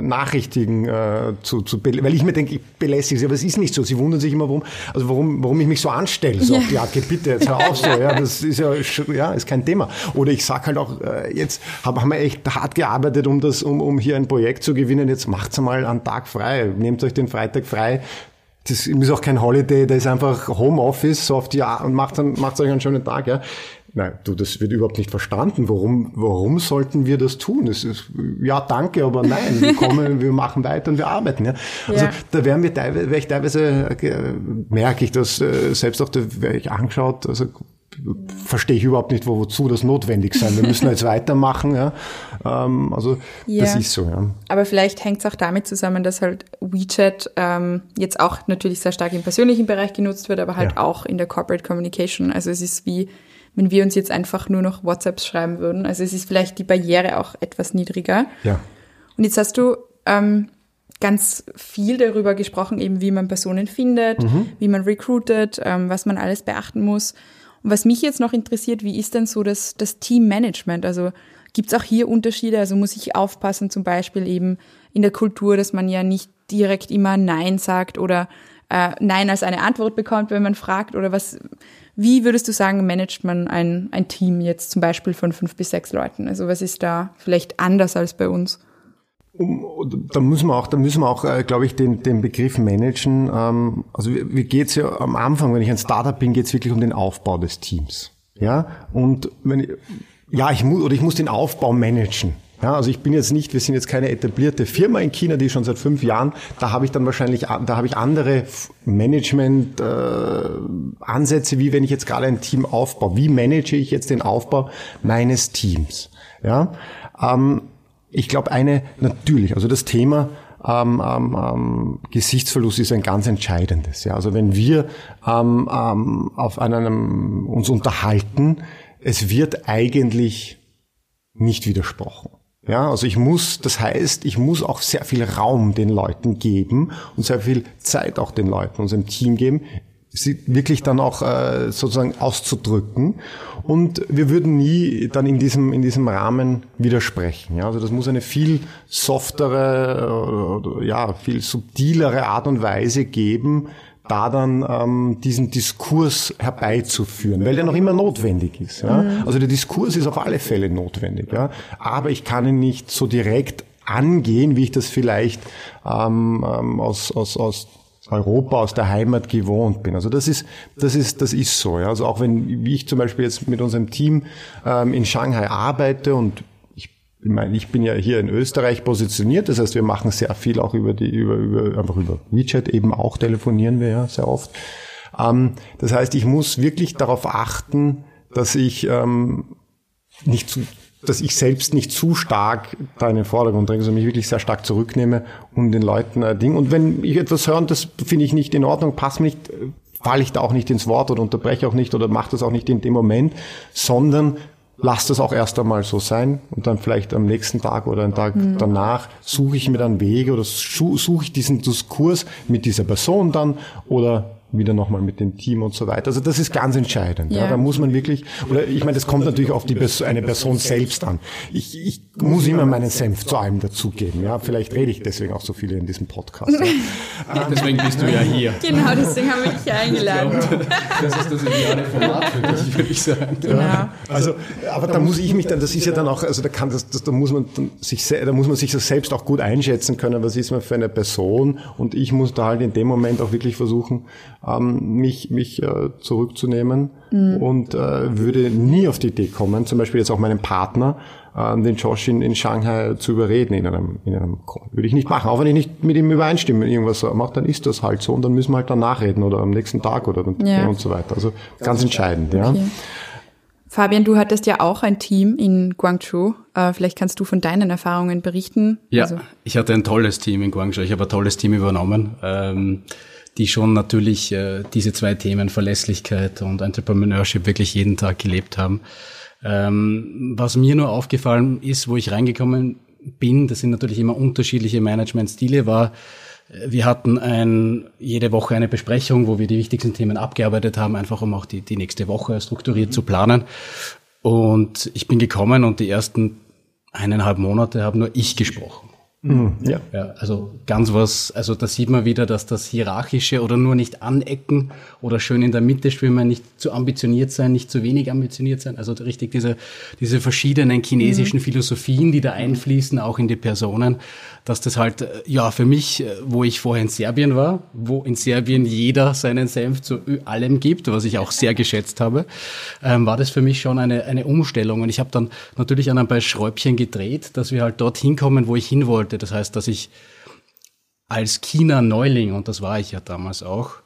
Nachrichtigen äh, zu, zu weil ich mir denke, ich belästige sie, aber es ist nicht so. Sie wundern sich immer, warum, also warum, warum ich mich so anstelle. So, ja. ja, okay, bitte, jetzt hör auf so, ja, das ist ja, ja, ist kein Thema. Oder ich sag halt auch, äh, jetzt haben, haben wir echt hart gearbeitet, um das, um, um hier ein Projekt zu gewinnen. Jetzt macht's mal einen Tag frei, nehmt euch den Freitag frei, das ist auch kein Holiday, da ist einfach Homeoffice so auf die und macht dann macht euch einen schönen Tag, ja. Nein, du, das wird überhaupt nicht verstanden. Warum, warum sollten wir das tun? Das ist, ja, danke, aber nein, wir kommen, [LAUGHS] wir machen weiter und wir arbeiten, ja. Also, ja. da werden wir teilweise, wäre ich teilweise, äh, merke ich das, äh, selbst auch, da wäre ich angeschaut, also, verstehe ich überhaupt nicht, wo, wozu das notwendig sein. Wir müssen jetzt [LAUGHS] weitermachen. Ja. Ähm, also ja. das ist so. Ja. Aber vielleicht hängt es auch damit zusammen, dass halt WeChat ähm, jetzt auch natürlich sehr stark im persönlichen Bereich genutzt wird, aber halt ja. auch in der Corporate Communication. Also es ist wie, wenn wir uns jetzt einfach nur noch WhatsApps schreiben würden. Also es ist vielleicht die Barriere auch etwas niedriger. Ja. Und jetzt hast du ähm, ganz viel darüber gesprochen, eben wie man Personen findet, mhm. wie man recruitet, ähm, was man alles beachten muss. Und was mich jetzt noch interessiert, wie ist denn so das, das Teammanagement? Also gibt es auch hier Unterschiede? Also muss ich aufpassen, zum Beispiel eben in der Kultur, dass man ja nicht direkt immer Nein sagt oder äh, Nein als eine Antwort bekommt, wenn man fragt? Oder was, wie würdest du sagen, managt man ein, ein Team jetzt zum Beispiel von fünf bis sechs Leuten? Also was ist da vielleicht anders als bei uns? da müssen wir auch, da müssen wir auch, äh, glaube ich, den, den Begriff managen. Ähm, also wie, geht's ja am Anfang, wenn ich ein Startup bin, geht's wirklich um den Aufbau des Teams. Ja, und wenn ich, ja, ich muss oder ich muss den Aufbau managen. Ja, also ich bin jetzt nicht, wir sind jetzt keine etablierte Firma in China, die schon seit fünf Jahren, da habe ich dann wahrscheinlich, da habe ich andere Management-Ansätze, äh, wie wenn ich jetzt gerade ein Team aufbaue. Wie manage ich jetzt den Aufbau meines Teams? Ja, ähm, ich glaube, eine, natürlich, also das Thema ähm, ähm, ähm, Gesichtsverlust ist ein ganz entscheidendes. Ja? Also wenn wir ähm, ähm, auf einem, uns unterhalten, es wird eigentlich nicht widersprochen. Ja, also ich muss, das heißt, ich muss auch sehr viel Raum den Leuten geben und sehr viel Zeit auch den Leuten, unserem Team geben, sie wirklich dann auch äh, sozusagen auszudrücken. Und wir würden nie dann in diesem, in diesem Rahmen widersprechen. Ja? Also das muss eine viel softere, äh, ja, viel subtilere Art und Weise geben, da dann ähm, diesen Diskurs herbeizuführen, weil der noch immer notwendig ist. Ja? Mhm. Also der Diskurs ist auf alle Fälle notwendig, ja? aber ich kann ihn nicht so direkt angehen, wie ich das vielleicht ähm, ähm, aus, aus, aus Europa aus der Heimat gewohnt bin. Also das ist, das ist, das ist so. Ja. Also auch wenn, wie ich zum Beispiel jetzt mit unserem Team ähm, in Shanghai arbeite und ich, meine, ich bin ja hier in Österreich positioniert, das heißt, wir machen sehr viel auch über die, über, über, einfach über WeChat eben auch telefonieren wir ja sehr oft. Ähm, das heißt, ich muss wirklich darauf achten, dass ich ähm, nicht zu dass ich selbst nicht zu stark da in den Vordergrund dränge, sondern mich wirklich sehr stark zurücknehme, um den Leuten ein Ding. Und wenn ich etwas höre und das finde ich nicht in Ordnung, passt mir nicht, falle ich da auch nicht ins Wort oder unterbreche auch nicht oder mache das auch nicht in dem Moment, sondern lass das auch erst einmal so sein und dann vielleicht am nächsten Tag oder einen Tag mhm. danach suche ich mir dann Wege oder suche ich diesen Diskurs mit dieser Person dann oder wieder nochmal mit dem Team und so weiter. Also das ist ganz entscheidend. Ja. ja. Da muss man wirklich, oder ich meine, das kommt natürlich auf die Person, eine Person selbst an. Ich, ich muss immer meinen Senf zu allem dazugeben. Ja, vielleicht rede ich deswegen auch so viele in diesem Podcast. Ja. [LAUGHS] deswegen bist du ja hier. Genau, deswegen haben wir dich eingeladen. Das ist das ideale Format für dich, [LAUGHS] würde ich sagen. Genau. Also, aber da muss ich mich dann, das ist ja dann auch, also da kann das, das da muss man sich, da muss man sich das selbst auch gut einschätzen können. Was ist man für eine Person? Und ich muss da halt in dem Moment auch wirklich versuchen, ähm, mich, mich äh, zurückzunehmen mhm. und äh, würde nie auf die Idee kommen, zum Beispiel jetzt auch meinen Partner äh, den Josh in, in Shanghai zu überreden in einem, in einem Call. Würde ich nicht machen. Auch wenn ich nicht mit ihm übereinstimme, wenn irgendwas macht, dann ist das halt so und dann müssen wir halt dann nachreden oder am nächsten Tag oder ja. und so weiter. Also ganz entscheidend, ja. Okay. Fabian, du hattest ja auch ein Team in Guangzhou. Äh, vielleicht kannst du von deinen Erfahrungen berichten. Ja, also. ich hatte ein tolles Team in Guangzhou. Ich habe ein tolles Team übernommen, ähm, die schon natürlich äh, diese zwei Themen Verlässlichkeit und Entrepreneurship wirklich jeden Tag gelebt haben. Ähm, was mir nur aufgefallen ist, wo ich reingekommen bin, das sind natürlich immer unterschiedliche Managementstile, war, wir hatten ein, jede Woche eine Besprechung, wo wir die wichtigsten Themen abgearbeitet haben, einfach um auch die, die nächste Woche strukturiert zu planen. Und ich bin gekommen und die ersten eineinhalb Monate habe nur ich gesprochen. Mhm, ja. ja. Also ganz was, also da sieht man wieder, dass das Hierarchische oder nur nicht anecken oder schön in der Mitte schwimmen, nicht zu ambitioniert sein, nicht zu wenig ambitioniert sein. Also richtig diese, diese verschiedenen chinesischen mhm. Philosophien, die da einfließen, auch in die Personen, dass das halt, äh, ja, für mich, äh, wo ich vorher in Serbien war, wo in Serbien jeder seinen Senf zu allem gibt, was ich auch sehr geschätzt habe, ähm, war das für mich schon eine, eine Umstellung. Und ich habe dann natürlich an ein paar Schräubchen gedreht, dass wir halt dorthin kommen, wo ich hin wollte. Das heißt, dass ich als China-Neuling, und das war ich ja damals auch,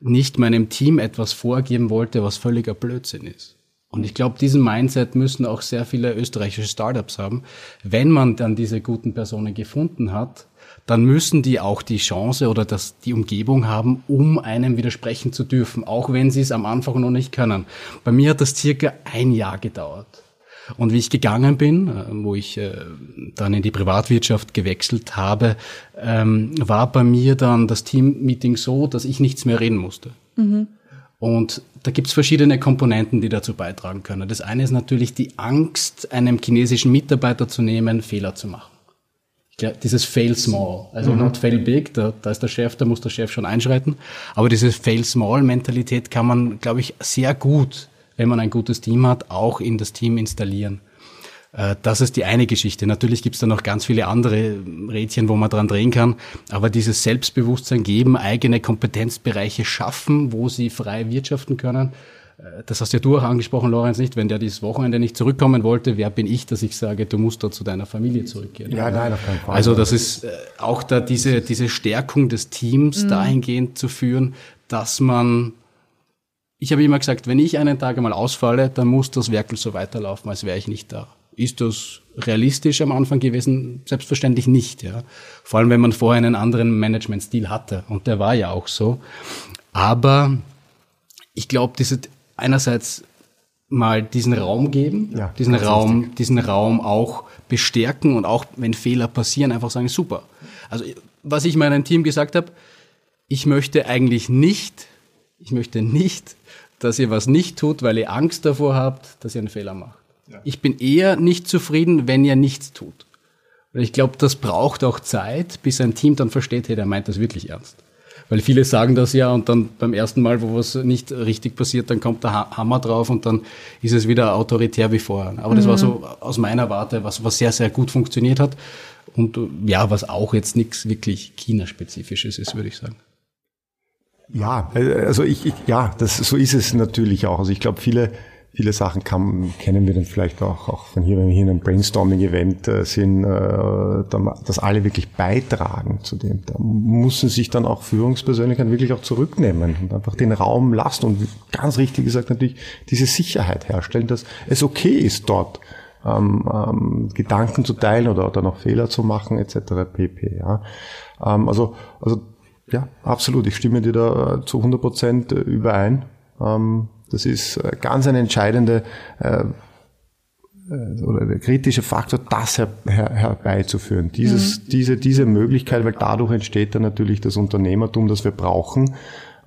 nicht meinem Team etwas vorgeben wollte, was völliger Blödsinn ist. Und ich glaube, diesen Mindset müssen auch sehr viele österreichische Startups haben. Wenn man dann diese guten Personen gefunden hat, dann müssen die auch die Chance oder das, die Umgebung haben, um einem widersprechen zu dürfen, auch wenn sie es am Anfang noch nicht können. Bei mir hat das circa ein Jahr gedauert. Und wie ich gegangen bin, äh, wo ich äh, dann in die Privatwirtschaft gewechselt habe, ähm, war bei mir dann das Teammeeting so, dass ich nichts mehr reden musste. Mhm. Und da gibt es verschiedene Komponenten, die dazu beitragen können. Das eine ist natürlich die Angst, einem chinesischen Mitarbeiter zu nehmen, Fehler zu machen. Ich glaube, dieses Fail Small, also mhm. not Fail Big, da, da ist der Chef, da muss der Chef schon einschreiten. Aber diese Fail Small Mentalität kann man, glaube ich, sehr gut, wenn man ein gutes Team hat, auch in das Team installieren. Äh, das ist die eine Geschichte. Natürlich gibt es da noch ganz viele andere Rädchen, wo man dran drehen kann. Aber dieses Selbstbewusstsein geben, eigene Kompetenzbereiche schaffen, wo sie frei wirtschaften können. Äh, das hast ja du auch angesprochen, Lorenz, nicht? Wenn der dieses Wochenende nicht zurückkommen wollte, wer bin ich, dass ich sage, du musst da zu deiner Familie zurückgehen? Ja, nein, auf keinen Fall. Also das ist äh, auch da diese, diese Stärkung des Teams mhm. dahingehend zu führen, dass man ich habe immer gesagt, wenn ich einen Tag einmal ausfalle, dann muss das Werkel so weiterlaufen, als wäre ich nicht da. Ist das realistisch am Anfang gewesen? Selbstverständlich nicht. Ja. Vor allem, wenn man vorher einen anderen Managementstil hatte. Und der war ja auch so. Aber ich glaube, diese einerseits mal diesen Raum geben, ja, diesen Raum, richtig. diesen Raum auch bestärken und auch wenn Fehler passieren, einfach sagen, super. Also was ich meinem Team gesagt habe, ich möchte eigentlich nicht, ich möchte nicht, dass ihr was nicht tut, weil ihr Angst davor habt, dass ihr einen Fehler macht. Ja. Ich bin eher nicht zufrieden, wenn ihr nichts tut. Und ich glaube, das braucht auch Zeit, bis ein Team dann versteht, hey, der meint das wirklich ernst. Weil viele sagen das ja und dann beim ersten Mal, wo was nicht richtig passiert, dann kommt der Hammer drauf und dann ist es wieder autoritär wie vorher. Aber das war so mhm. aus meiner Warte, was, was sehr, sehr gut funktioniert hat. Und ja, was auch jetzt nichts wirklich China-spezifisches ist, würde ich sagen. Ja, also ich, ich ja, das so ist es natürlich auch. Also ich glaube, viele Viele Sachen kann, kennen wir dann vielleicht auch, auch von hier, wenn wir hier in einem Brainstorming-Event äh, sind, äh, dass alle wirklich beitragen zu dem. Da müssen sich dann auch Führungspersönlichkeiten wirklich auch zurücknehmen und einfach den Raum lassen und ganz richtig gesagt natürlich diese Sicherheit herstellen, dass es okay ist dort. Ähm, ähm, Gedanken zu teilen oder, oder noch Fehler zu machen etc. pp. Ja. Ähm, also, also ja, absolut. Ich stimme dir da äh, zu 100 Prozent überein. Ähm, das ist äh, ganz ein entscheidender äh, äh, oder der kritische Faktor, das her, her, herbeizuführen. Dieses, mhm. diese, diese Möglichkeit, weil dadurch entsteht dann natürlich das Unternehmertum, das wir brauchen.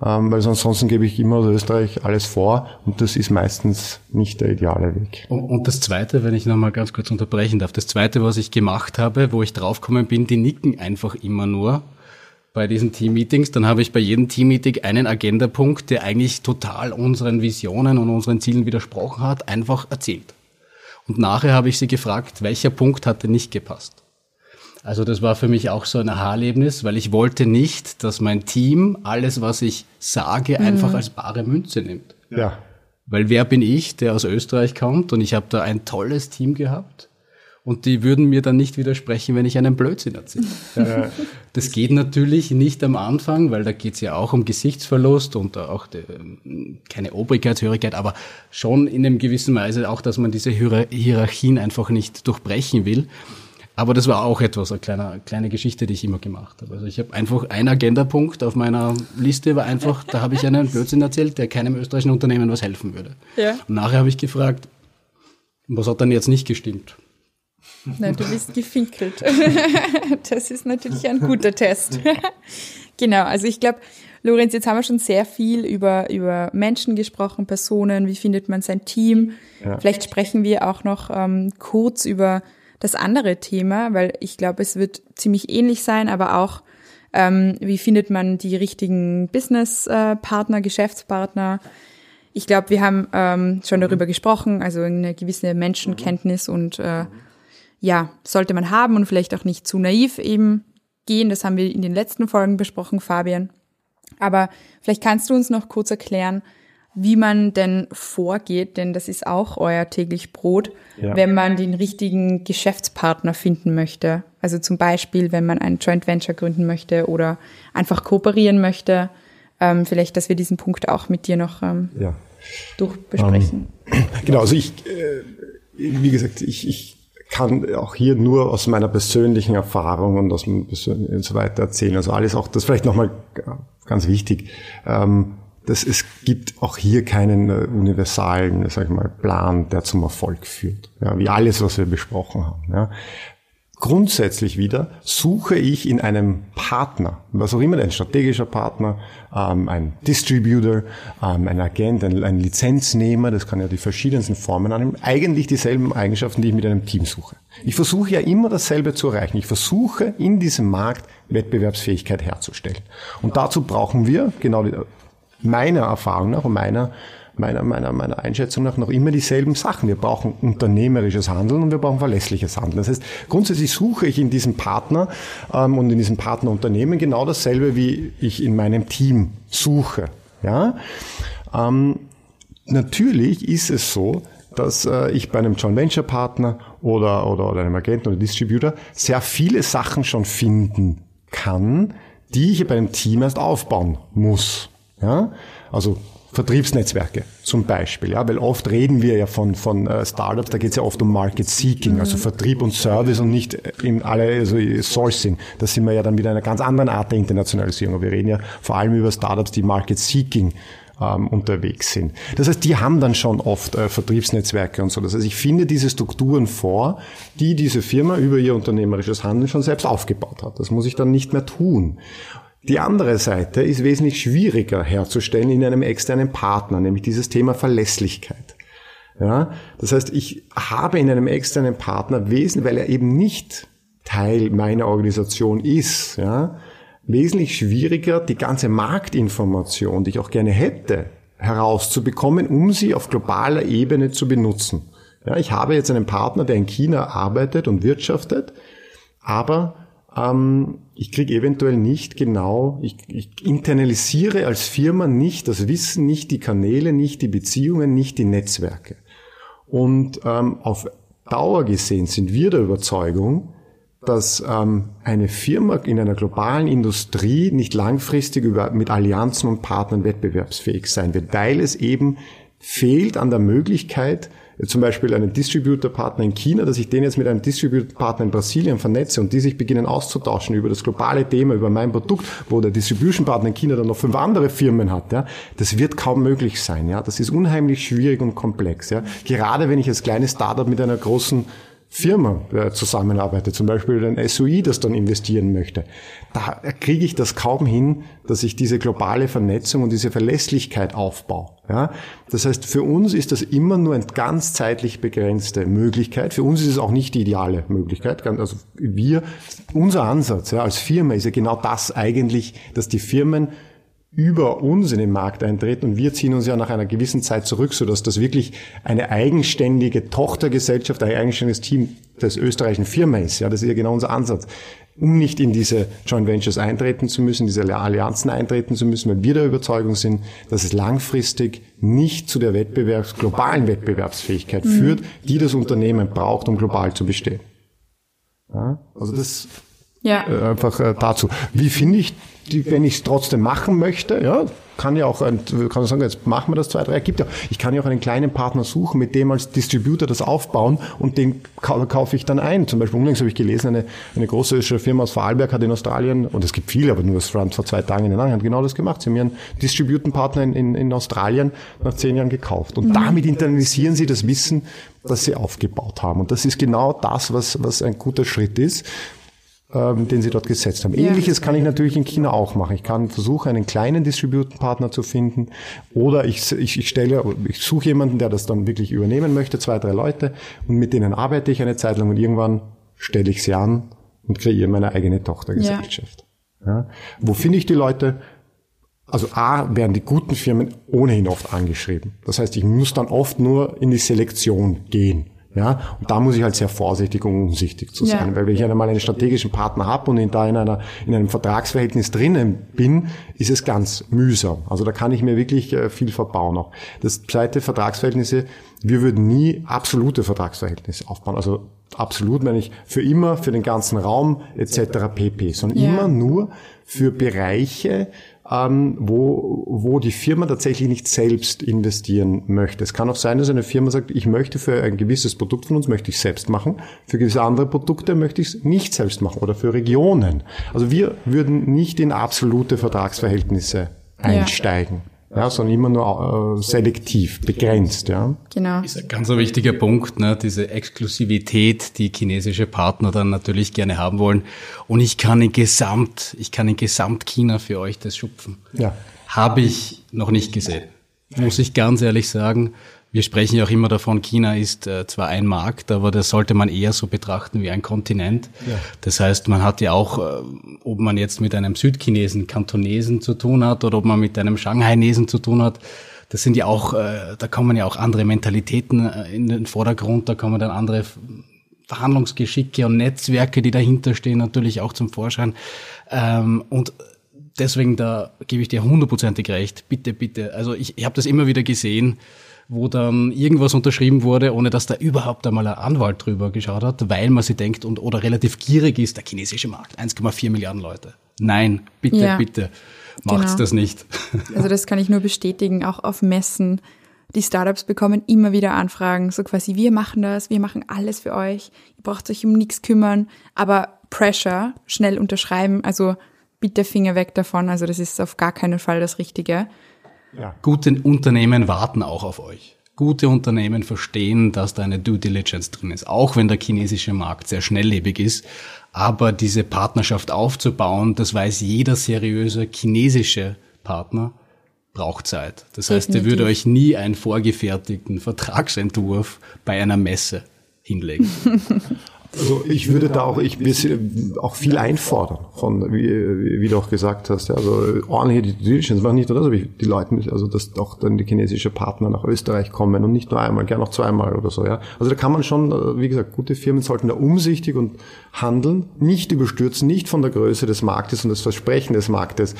Ähm, weil ansonsten gebe ich immer aus Österreich alles vor und das ist meistens nicht der ideale Weg. Und, und das Zweite, wenn ich nochmal ganz kurz unterbrechen darf, das Zweite, was ich gemacht habe, wo ich draufgekommen bin, die nicken einfach immer nur bei diesen Teammeetings, dann habe ich bei jedem Teammeeting einen Agendapunkt, der eigentlich total unseren Visionen und unseren Zielen widersprochen hat, einfach erzählt. Und nachher habe ich sie gefragt, welcher Punkt hatte nicht gepasst. Also das war für mich auch so ein Aha-Erlebnis, weil ich wollte nicht, dass mein Team alles, was ich sage, mhm. einfach als bare Münze nimmt. Ja. Weil wer bin ich, der aus Österreich kommt und ich habe da ein tolles Team gehabt und die würden mir dann nicht widersprechen, wenn ich einen Blödsinn erzähle. [LAUGHS] das geht natürlich nicht am Anfang, weil da geht es ja auch um Gesichtsverlust und auch die, keine Obrigkeitshörigkeit, aber schon in einem gewissen Weise auch, dass man diese Hierarchien einfach nicht durchbrechen will. Aber das war auch etwas, eine kleine, kleine Geschichte, die ich immer gemacht habe. Also ich habe einfach ein Agendapunkt auf meiner Liste war einfach, da habe ich einen [LAUGHS] Blödsinn erzählt, der keinem österreichischen Unternehmen was helfen würde. Ja. Und nachher habe ich gefragt, was hat dann jetzt nicht gestimmt? Nein, du bist gefinkelt. [LAUGHS] Das ist natürlich ein guter Test. [LAUGHS] Genau, also ich glaube, Lorenz, jetzt haben wir schon sehr viel über, über Menschen gesprochen, Personen, wie findet man sein Team. Ja. Vielleicht sprechen wir auch noch ähm, kurz über das andere Thema, weil ich glaube, es wird ziemlich ähnlich sein, aber auch, ähm, wie findet man die richtigen Business-Partner, Geschäftspartner. Ich glaube, wir haben ähm, schon darüber gesprochen, also eine gewisse Menschenkenntnis und äh, ja, sollte man haben und vielleicht auch nicht zu naiv eben gehen. Das haben wir in den letzten Folgen besprochen, Fabian. Aber vielleicht kannst du uns noch kurz erklären, wie man denn vorgeht, denn das ist auch euer täglich Brot, ja. wenn man den richtigen Geschäftspartner finden möchte. Also zum Beispiel, wenn man ein Joint Venture gründen möchte oder einfach kooperieren möchte. Ähm, vielleicht, dass wir diesen Punkt auch mit dir noch ähm, ja. durchbesprechen. Ähm, [CLEARS THROAT] genau, also ich, äh, wie gesagt, ich, ich kann auch hier nur aus meiner persönlichen Erfahrung und aus und so weiter erzählen. Also alles auch, das vielleicht nochmal ganz wichtig. Ähm, dass es gibt auch hier keinen äh, universalen, sag ich mal, Plan, der zum Erfolg führt. Ja, wie alles, was wir besprochen haben. Ja. Grundsätzlich wieder suche ich in einem Partner, was auch immer, ein strategischer Partner, ähm, ein Distributor, ähm, ein Agent, ein, ein, Lizenznehmer, das kann ja die verschiedensten Formen annehmen, eigentlich dieselben Eigenschaften, die ich mit einem Team suche. Ich versuche ja immer dasselbe zu erreichen. Ich versuche in diesem Markt Wettbewerbsfähigkeit herzustellen. Und dazu brauchen wir, genau meiner Erfahrung nach und meiner meiner, meiner, meiner Einschätzung nach noch immer dieselben Sachen. Wir brauchen unternehmerisches Handeln und wir brauchen verlässliches Handeln. Das heißt, grundsätzlich suche ich in diesem Partner ähm, und in diesem Partnerunternehmen genau dasselbe, wie ich in meinem Team suche. Ja? Ähm, natürlich ist es so, dass äh, ich bei einem Joint Venture Partner oder, oder, oder einem Agenten oder Distributor sehr viele Sachen schon finden kann, die ich bei einem Team erst aufbauen muss. Ja? Also Vertriebsnetzwerke zum Beispiel, ja, weil oft reden wir ja von, von äh, Startups, da geht es ja oft um Market Seeking, also mhm. Vertrieb und Service und nicht in alle also Sourcing. Da sind wir ja dann wieder einer ganz anderen Art der Internationalisierung. Aber wir reden ja vor allem über Startups, die Market Seeking ähm, unterwegs sind. Das heißt, die haben dann schon oft äh, Vertriebsnetzwerke und so. Das heißt, ich finde diese Strukturen vor, die diese Firma über ihr unternehmerisches Handeln schon selbst aufgebaut hat. Das muss ich dann nicht mehr tun. Die andere Seite ist wesentlich schwieriger herzustellen in einem externen Partner, nämlich dieses Thema Verlässlichkeit. Ja, das heißt, ich habe in einem externen Partner wesentlich, weil er eben nicht Teil meiner Organisation ist, ja, wesentlich schwieriger, die ganze Marktinformation, die ich auch gerne hätte, herauszubekommen, um sie auf globaler Ebene zu benutzen. Ja, ich habe jetzt einen Partner, der in China arbeitet und wirtschaftet, aber ähm, ich kriege eventuell nicht genau, ich, ich internalisiere als Firma nicht das Wissen, nicht die Kanäle, nicht die Beziehungen, nicht die Netzwerke. Und ähm, auf Dauer gesehen sind wir der Überzeugung, dass ähm, eine Firma in einer globalen Industrie nicht langfristig über, mit Allianzen und Partnern wettbewerbsfähig sein wird, weil es eben fehlt an der Möglichkeit, zum Beispiel einen Distributor-Partner in China, dass ich den jetzt mit einem Distributor-Partner in Brasilien vernetze und die sich beginnen auszutauschen über das globale Thema, über mein Produkt, wo der Distribution-Partner in China dann noch fünf andere Firmen hat, ja, das wird kaum möglich sein, ja. Das ist unheimlich schwierig und komplex, ja. Gerade wenn ich als kleines Startup mit einer großen Firma äh, zusammenarbeite, zum Beispiel ein SOI, das dann investieren möchte, da kriege ich das kaum hin, dass ich diese globale Vernetzung und diese Verlässlichkeit aufbaue. Ja? Das heißt, für uns ist das immer nur eine ganz zeitlich begrenzte Möglichkeit. Für uns ist es auch nicht die ideale Möglichkeit. Also wir, unser Ansatz ja, als Firma ist ja genau das eigentlich, dass die Firmen über uns in den Markt eintreten und wir ziehen uns ja nach einer gewissen Zeit zurück, sodass das wirklich eine eigenständige Tochtergesellschaft, ein eigenständiges Team des österreichischen Firma ist. Ja, das ist ja genau unser Ansatz. Um nicht in diese Joint Ventures eintreten zu müssen, diese Allianzen eintreten zu müssen, weil wir der Überzeugung sind, dass es langfristig nicht zu der Wettbewerbs, globalen Wettbewerbsfähigkeit mhm. führt, die das Unternehmen braucht, um global zu bestehen. Ja? Also das ja. Äh, einfach äh, dazu. Wie finde ich die, wenn ich es trotzdem machen möchte, ja, kann ja auch, ein, kann sagen, jetzt machen wir das zwei, drei, gibt ja, ich kann ja auch einen kleinen Partner suchen, mit dem als Distributor das aufbauen und den kaufe ich dann ein. Zum Beispiel unlängst habe ich gelesen, eine, eine große Firma aus Vorarlberg hat in Australien, und es gibt viele, aber nur das Front vor zwei Tagen in den Anhang, genau das gemacht. Sie haben ihren Distributenpartner in, in, in Australien nach zehn Jahren gekauft. Und mhm. damit internalisieren sie das Wissen, das sie aufgebaut haben. Und das ist genau das, was, was ein guter Schritt ist ähm, den sie dort gesetzt haben. Ja. Ähnliches kann ich natürlich in China auch machen. Ich kann versuchen, einen kleinen Distributenpartner zu finden oder ich, ich, ich stelle, ich suche jemanden, der das dann wirklich übernehmen möchte, zwei, drei Leute und mit denen arbeite ich eine Zeit lang und irgendwann stelle ich sie an und kreiere meine eigene Tochtergesellschaft. Ja. ja. Wo finde ich die Leute? Also A, werden die guten Firmen ohnehin oft angeschrieben. Das heißt, ich muss dann oft nur in die Selektion gehen. Ja, und da muss ich halt sehr vorsichtig und umsichtig zu sein, ja. weil wenn ich einmal einen strategischen Partner habe und in da in einer in einem Vertragsverhältnis drinnen bin, ist es ganz mühsam. Also da kann ich mir wirklich äh, viel verbauen auch. Das zweite Vertragsverhältnisse, wir würden nie absolute Vertragsverhältnisse aufbauen. Also absolut meine ich für immer, für den ganzen Raum etc. pp, sondern ja. immer nur für Bereiche, ähm, wo, wo die Firma tatsächlich nicht selbst investieren möchte. Es kann auch sein, dass eine Firma sagt, ich möchte für ein gewisses Produkt von uns, möchte ich selbst machen, für gewisse andere Produkte möchte ich es nicht selbst machen oder für Regionen. Also wir würden nicht in absolute Vertragsverhältnisse einsteigen. Ja ja, sondern immer nur äh, selektiv, begrenzt. Ja. Genau. Ist ein ganz wichtiger Punkt, ne? diese Exklusivität, die chinesische Partner dann natürlich gerne haben wollen. Und ich kann in Gesamt, ich kann in Gesamt China für euch das schupfen. Ja. Habe ich noch nicht gesehen. Muss ich ganz ehrlich sagen. Wir sprechen ja auch immer davon, China ist äh, zwar ein Markt, aber das sollte man eher so betrachten wie ein Kontinent. Ja. Das heißt, man hat ja auch, äh, ob man jetzt mit einem Südchinesen, Kantonesen zu tun hat oder ob man mit einem Shanghainesen zu tun hat, das sind ja auch, äh, da kommen ja auch andere Mentalitäten in den Vordergrund, da kommen dann andere Verhandlungsgeschicke und Netzwerke, die dahinter stehen, natürlich auch zum Vorschein. Ähm, und deswegen, da gebe ich dir hundertprozentig recht. Bitte, bitte. Also ich, ich habe das immer wieder gesehen wo dann irgendwas unterschrieben wurde, ohne dass da überhaupt einmal ein Anwalt drüber geschaut hat, weil man sich denkt und oder relativ gierig ist, der chinesische Markt, 1,4 Milliarden Leute. Nein, bitte, ja. bitte, macht's genau. das nicht. [LAUGHS] Also das kann ich nur bestätigen, auch auf Messen. Die Startups bekommen immer wieder Anfragen, so quasi, wir machen das, wir machen alles für euch, ihr braucht euch um nichts kümmern, aber Pressure, schnell unterschreiben, also bitte Finger weg davon, also das ist auf gar keinen Fall das Richtige. Ja. Gute Unternehmen warten auch auf euch. Gute Unternehmen verstehen, dass da eine Due Diligence drin ist, auch wenn der chinesische Markt sehr schnelllebig ist. Aber diese Partnerschaft aufzubauen, das weiß jeder seriöse chinesische Partner, braucht Zeit. Das heißt, ihr würde euch nie einen vorgefertigten Vertragsentwurf bei einer Messe hinlegen. [LAUGHS] Also ich würde da auch, ich auch viel einfordern von, wie, wie du auch gesagt hast, ja, also ordentliche die Diligence machen nicht nur das, aber die Leute, also dass auch dann die chinesische Partner nach Österreich kommen und nicht nur einmal, gern auch zweimal oder so, ja. Also da kann man schon, wie gesagt, gute Firmen sollten da umsichtig und handeln, nicht überstürzen, nicht von der Größe des Marktes und das Versprechen des Marktes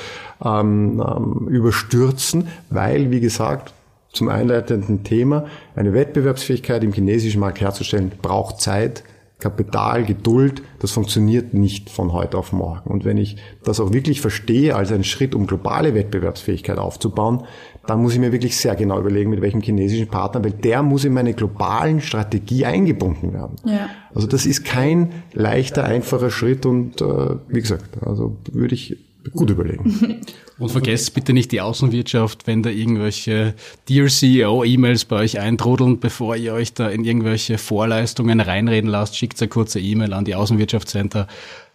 ähm, ähm, überstürzen, weil, wie gesagt, zum einleitenden Thema, eine Wettbewerbsfähigkeit im chinesischen Markt herzustellen, braucht Zeit, Kapital, Geduld, das funktioniert nicht von heute auf morgen. Und wenn ich das auch wirklich verstehe als einen Schritt, um globale Wettbewerbsfähigkeit aufzubauen, dann muss ich mir wirklich sehr genau überlegen, mit welchem chinesischen Partner, weil der muss in meine globalen Strategie eingebunden werden. Ja. Also das ist kein leichter, einfacher Schritt und äh, wie gesagt, also würde ich gut überlegen. [LAUGHS] Und vergesst bitte nicht die Außenwirtschaft, wenn da irgendwelche Dear CEO-E-Mails bei euch eintrudeln, bevor ihr euch da in irgendwelche Vorleistungen reinreden lasst, schickt eine kurze E-Mail an die Außenwirtschaftscenter.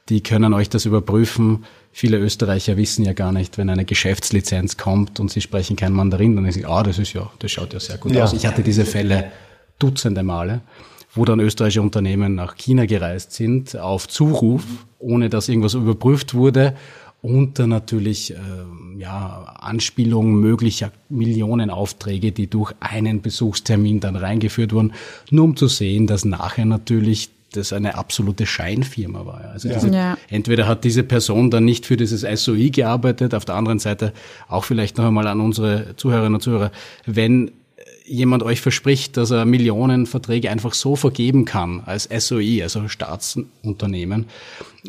Die können euch das überprüfen. Viele Österreicher wissen ja gar nicht, wenn eine Geschäftslizenz kommt und sie sprechen kein Mandarin, dann ist sie, ah, das ist ja, das schaut ja sehr gut ja. aus. Ich hatte diese Fälle dutzende Male wo dann österreichische Unternehmen nach China gereist sind, auf Zuruf, ohne dass irgendwas überprüft wurde unter natürlich äh, ja, Anspielung möglicher Millionenaufträge, die durch einen Besuchstermin dann reingeführt wurden, nur um zu sehen, dass nachher natürlich das eine absolute Scheinfirma war. Also ja. Diese, ja. entweder hat diese Person dann nicht für dieses SOI gearbeitet, auf der anderen Seite auch vielleicht noch einmal an unsere Zuhörerinnen und Zuhörer, wenn jemand euch verspricht, dass er Millionen Verträge einfach so vergeben kann als SOE, also Staatsunternehmen,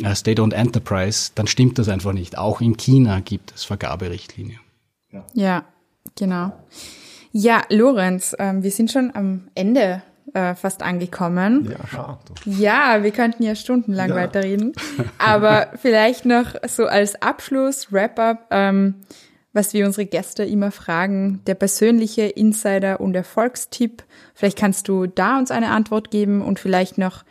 äh, State-owned Enterprise, dann stimmt das einfach nicht. Auch in China gibt es Vergaberichtlinien. Ja, ja genau. Ja, Lorenz, ähm, wir sind schon am Ende äh, fast angekommen. Ja, schade. Ja, wir könnten ja stundenlang ja. weiterreden. Aber [LAUGHS] vielleicht noch so als Abschluss, Wrap-up, ähm, was wir unsere Gäste immer fragen, der persönliche Insider und Erfolgstipp. Vielleicht kannst du da uns eine Antwort geben und vielleicht noch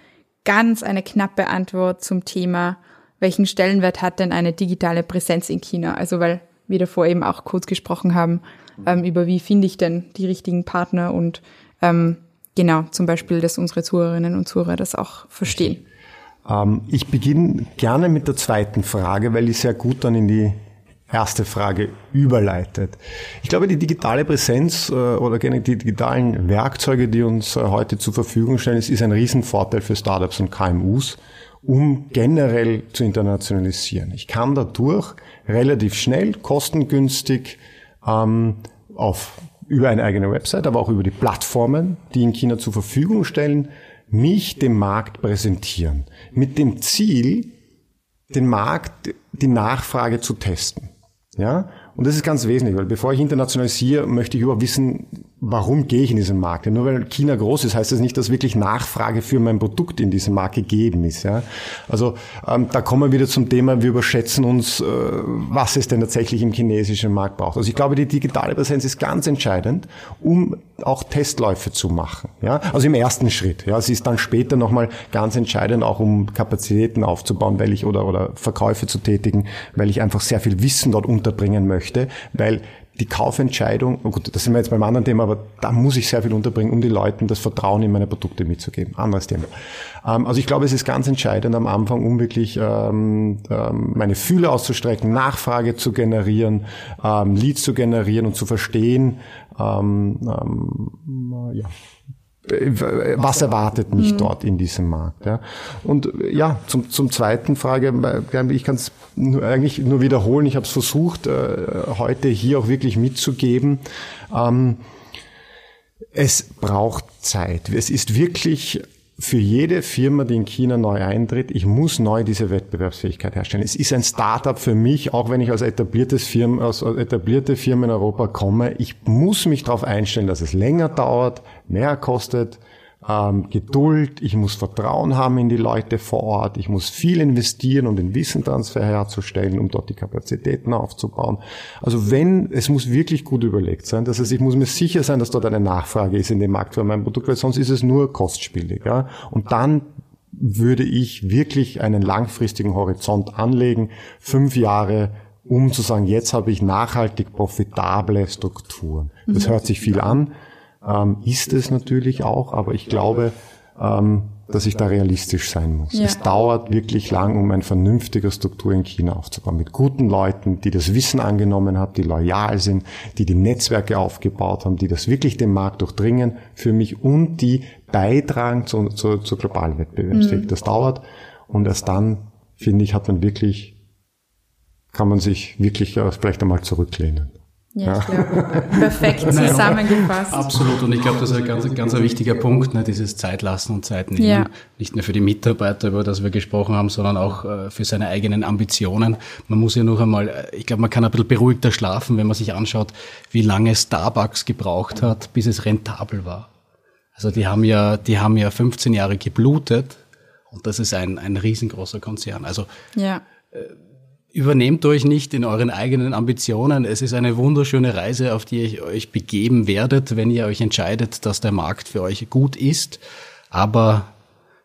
ganz eine knappe Antwort zum Thema, welchen Stellenwert hat denn eine digitale Präsenz in China? Also weil wir davor eben auch kurz gesprochen haben, ähm, über wie finde ich denn die richtigen Partner und ähm, genau, zum Beispiel, dass unsere Zuhörerinnen und Zuhörer das auch verstehen. Ähm, ich beginne gerne mit der zweiten Frage, weil die sehr gut dann in die erste Frage überleitet. Ich glaube, die digitale Präsenz äh, oder die digitalen Werkzeuge, die uns äh, heute zur Verfügung stellen, ist, ein Riesenvorteil für Startups und KMUs, um generell zu internationalisieren. Ich kann dadurch relativ schnell, kostengünstig ähm, auf über eine eigene Website, aber auch über die Plattformen, die in China zur Verfügung stellen, mich dem Markt präsentieren. Mit dem Ziel, den Markt, die Nachfrage zu testen. Ja? Und das ist ganz wesentlich, weil bevor ich internationalisiere, möchte ich überhaupt wissen, warum gehe ich in diesen Markt? nur weil China groß ist, heißt das nicht, dass wirklich Nachfrage für mein Produkt in diesem Markt gegeben ist. Ja? Also ähm, da kommen wir wieder zum Thema, wir überschätzen uns, äh, was es denn tatsächlich im chinesischen Markt braucht. Also ich glaube, die digitale Präsenz ist ganz entscheidend, um auch Testläufe zu machen. Ja? Also im ersten Schritt. Ja? Sie ist dann später nochmal ganz entscheidend, auch um Kapazitäten aufzubauen, weil ich oder, oder Verkäufe zu tätigen, weil ich einfach sehr viel Wissen dort unterbringen möchte, weil die Kaufentscheidung, oh gut, das sind wir jetzt beim anderen Thema, aber da muss ich sehr viel unterbringen, um die Leuten das Vertrauen in meine Produkte mitzugeben. Anderes Thema. Ähm, also ich glaube, es ist ganz entscheidend am Anfang, um wirklich ähm, ähm, meine Fühle auszustrecken, Nachfrage zu generieren, ähm, Leads zu generieren und zu verstehen, ähm, ähm, ja, was erwartet mich mhm. dort in diesem Markt? Ja? Und ja, zum, zum zweiten Frage, ich kann es eigentlich nur wiederholen, ich habe es versucht, äh, heute hier auch wirklich mitzugeben. Ähm, es braucht Zeit. Es ist wirklich für jede Firma, die in China neu eintritt, ich muss neu diese Wettbewerbsfähigkeit herstellen. Es ist ein Startup für mich, auch wenn ich als etabliertes Firma, aus etablierte Firma in Europa komme. Ich muss mich darauf einstellen, dass es länger dauert, mehr kostet, ähm, Geduld, ich muss Vertrauen haben in die Leute vor Ort, ich muss viel investieren, um den Wissentransfer herzustellen, um dort die Kapazitäten aufzubauen. Also wenn, es muss wirklich gut überlegt sein, das heißt, ich muss mir sicher sein, dass dort eine Nachfrage ist in dem Markt für mein Produkt, weil sonst ist es nur kostspielig. Ja? Und dann würde ich wirklich einen langfristigen Horizont anlegen, fünf Jahre, um zu sagen, jetzt habe ich nachhaltig profitable Strukturen. Das mhm. hört sich viel an, ähm, ist es natürlich auch, aber ich glaube, ähm, dass ich da realistisch sein muss. Ja. Es dauert wirklich lang, um eine vernünftige Struktur in China aufzubauen, mit guten Leuten, die das Wissen angenommen haben, die loyal sind, die die Netzwerke aufgebaut haben, die das wirklich den Markt durchdringen für mich und die beitragen zu, zu, zur globalen Wettbewerbsfähigkeit. Mhm. Das dauert und erst dann, finde ich, hat man wirklich, kann man sich wirklich äh, vielleicht einmal zurücklehnen. Ja, ich glaube, perfekt [LAUGHS] zusammengefasst. Nein, absolut. Und ich glaube, das ist ein ganz, ganz ein wichtiger Punkt, ne, dieses Zeitlassen und Zeit nehmen. Ja. Nicht nur für die Mitarbeiter, über das wir gesprochen haben, sondern auch äh, für seine eigenen Ambitionen. Man muss ja noch einmal, äh, ich glaube, man kann ein bisschen beruhigter schlafen, wenn man sich anschaut, wie lange Starbucks gebraucht hat, bis es rentabel war. Also die haben ja, die haben ja 15 Jahre geblutet und das ist ein, ein riesengroßer Konzern. Also ja. Übernehmt euch nicht in euren eigenen Ambitionen. Es ist eine wunderschöne Reise, auf die ihr euch begeben werdet, wenn ihr euch entscheidet, dass der Markt für euch gut ist. Aber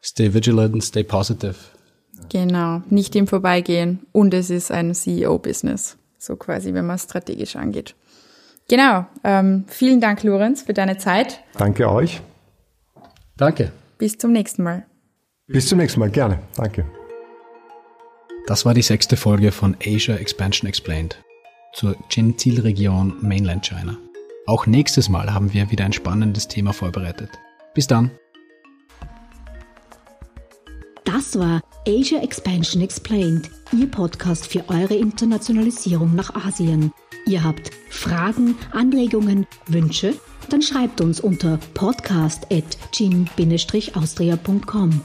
stay vigilant, stay positive. Genau, nicht im Vorbeigehen. Und es ist ein CEO-Business, so quasi, wenn man es strategisch angeht. Genau. Ähm, vielen Dank, Lorenz, für deine Zeit. Danke euch. Danke. Bis zum nächsten Mal. Bis zum nächsten Mal, gerne. Danke. Das war die sechste Folge von Asia Expansion Explained zur Gentilregion Mainland China. Auch nächstes Mal haben wir wieder ein spannendes Thema vorbereitet. Bis dann! Das war Asia Expansion Explained, Ihr Podcast für eure Internationalisierung nach Asien. Ihr habt Fragen, Anregungen, Wünsche? Dann schreibt uns unter podcast.gin-austria.com.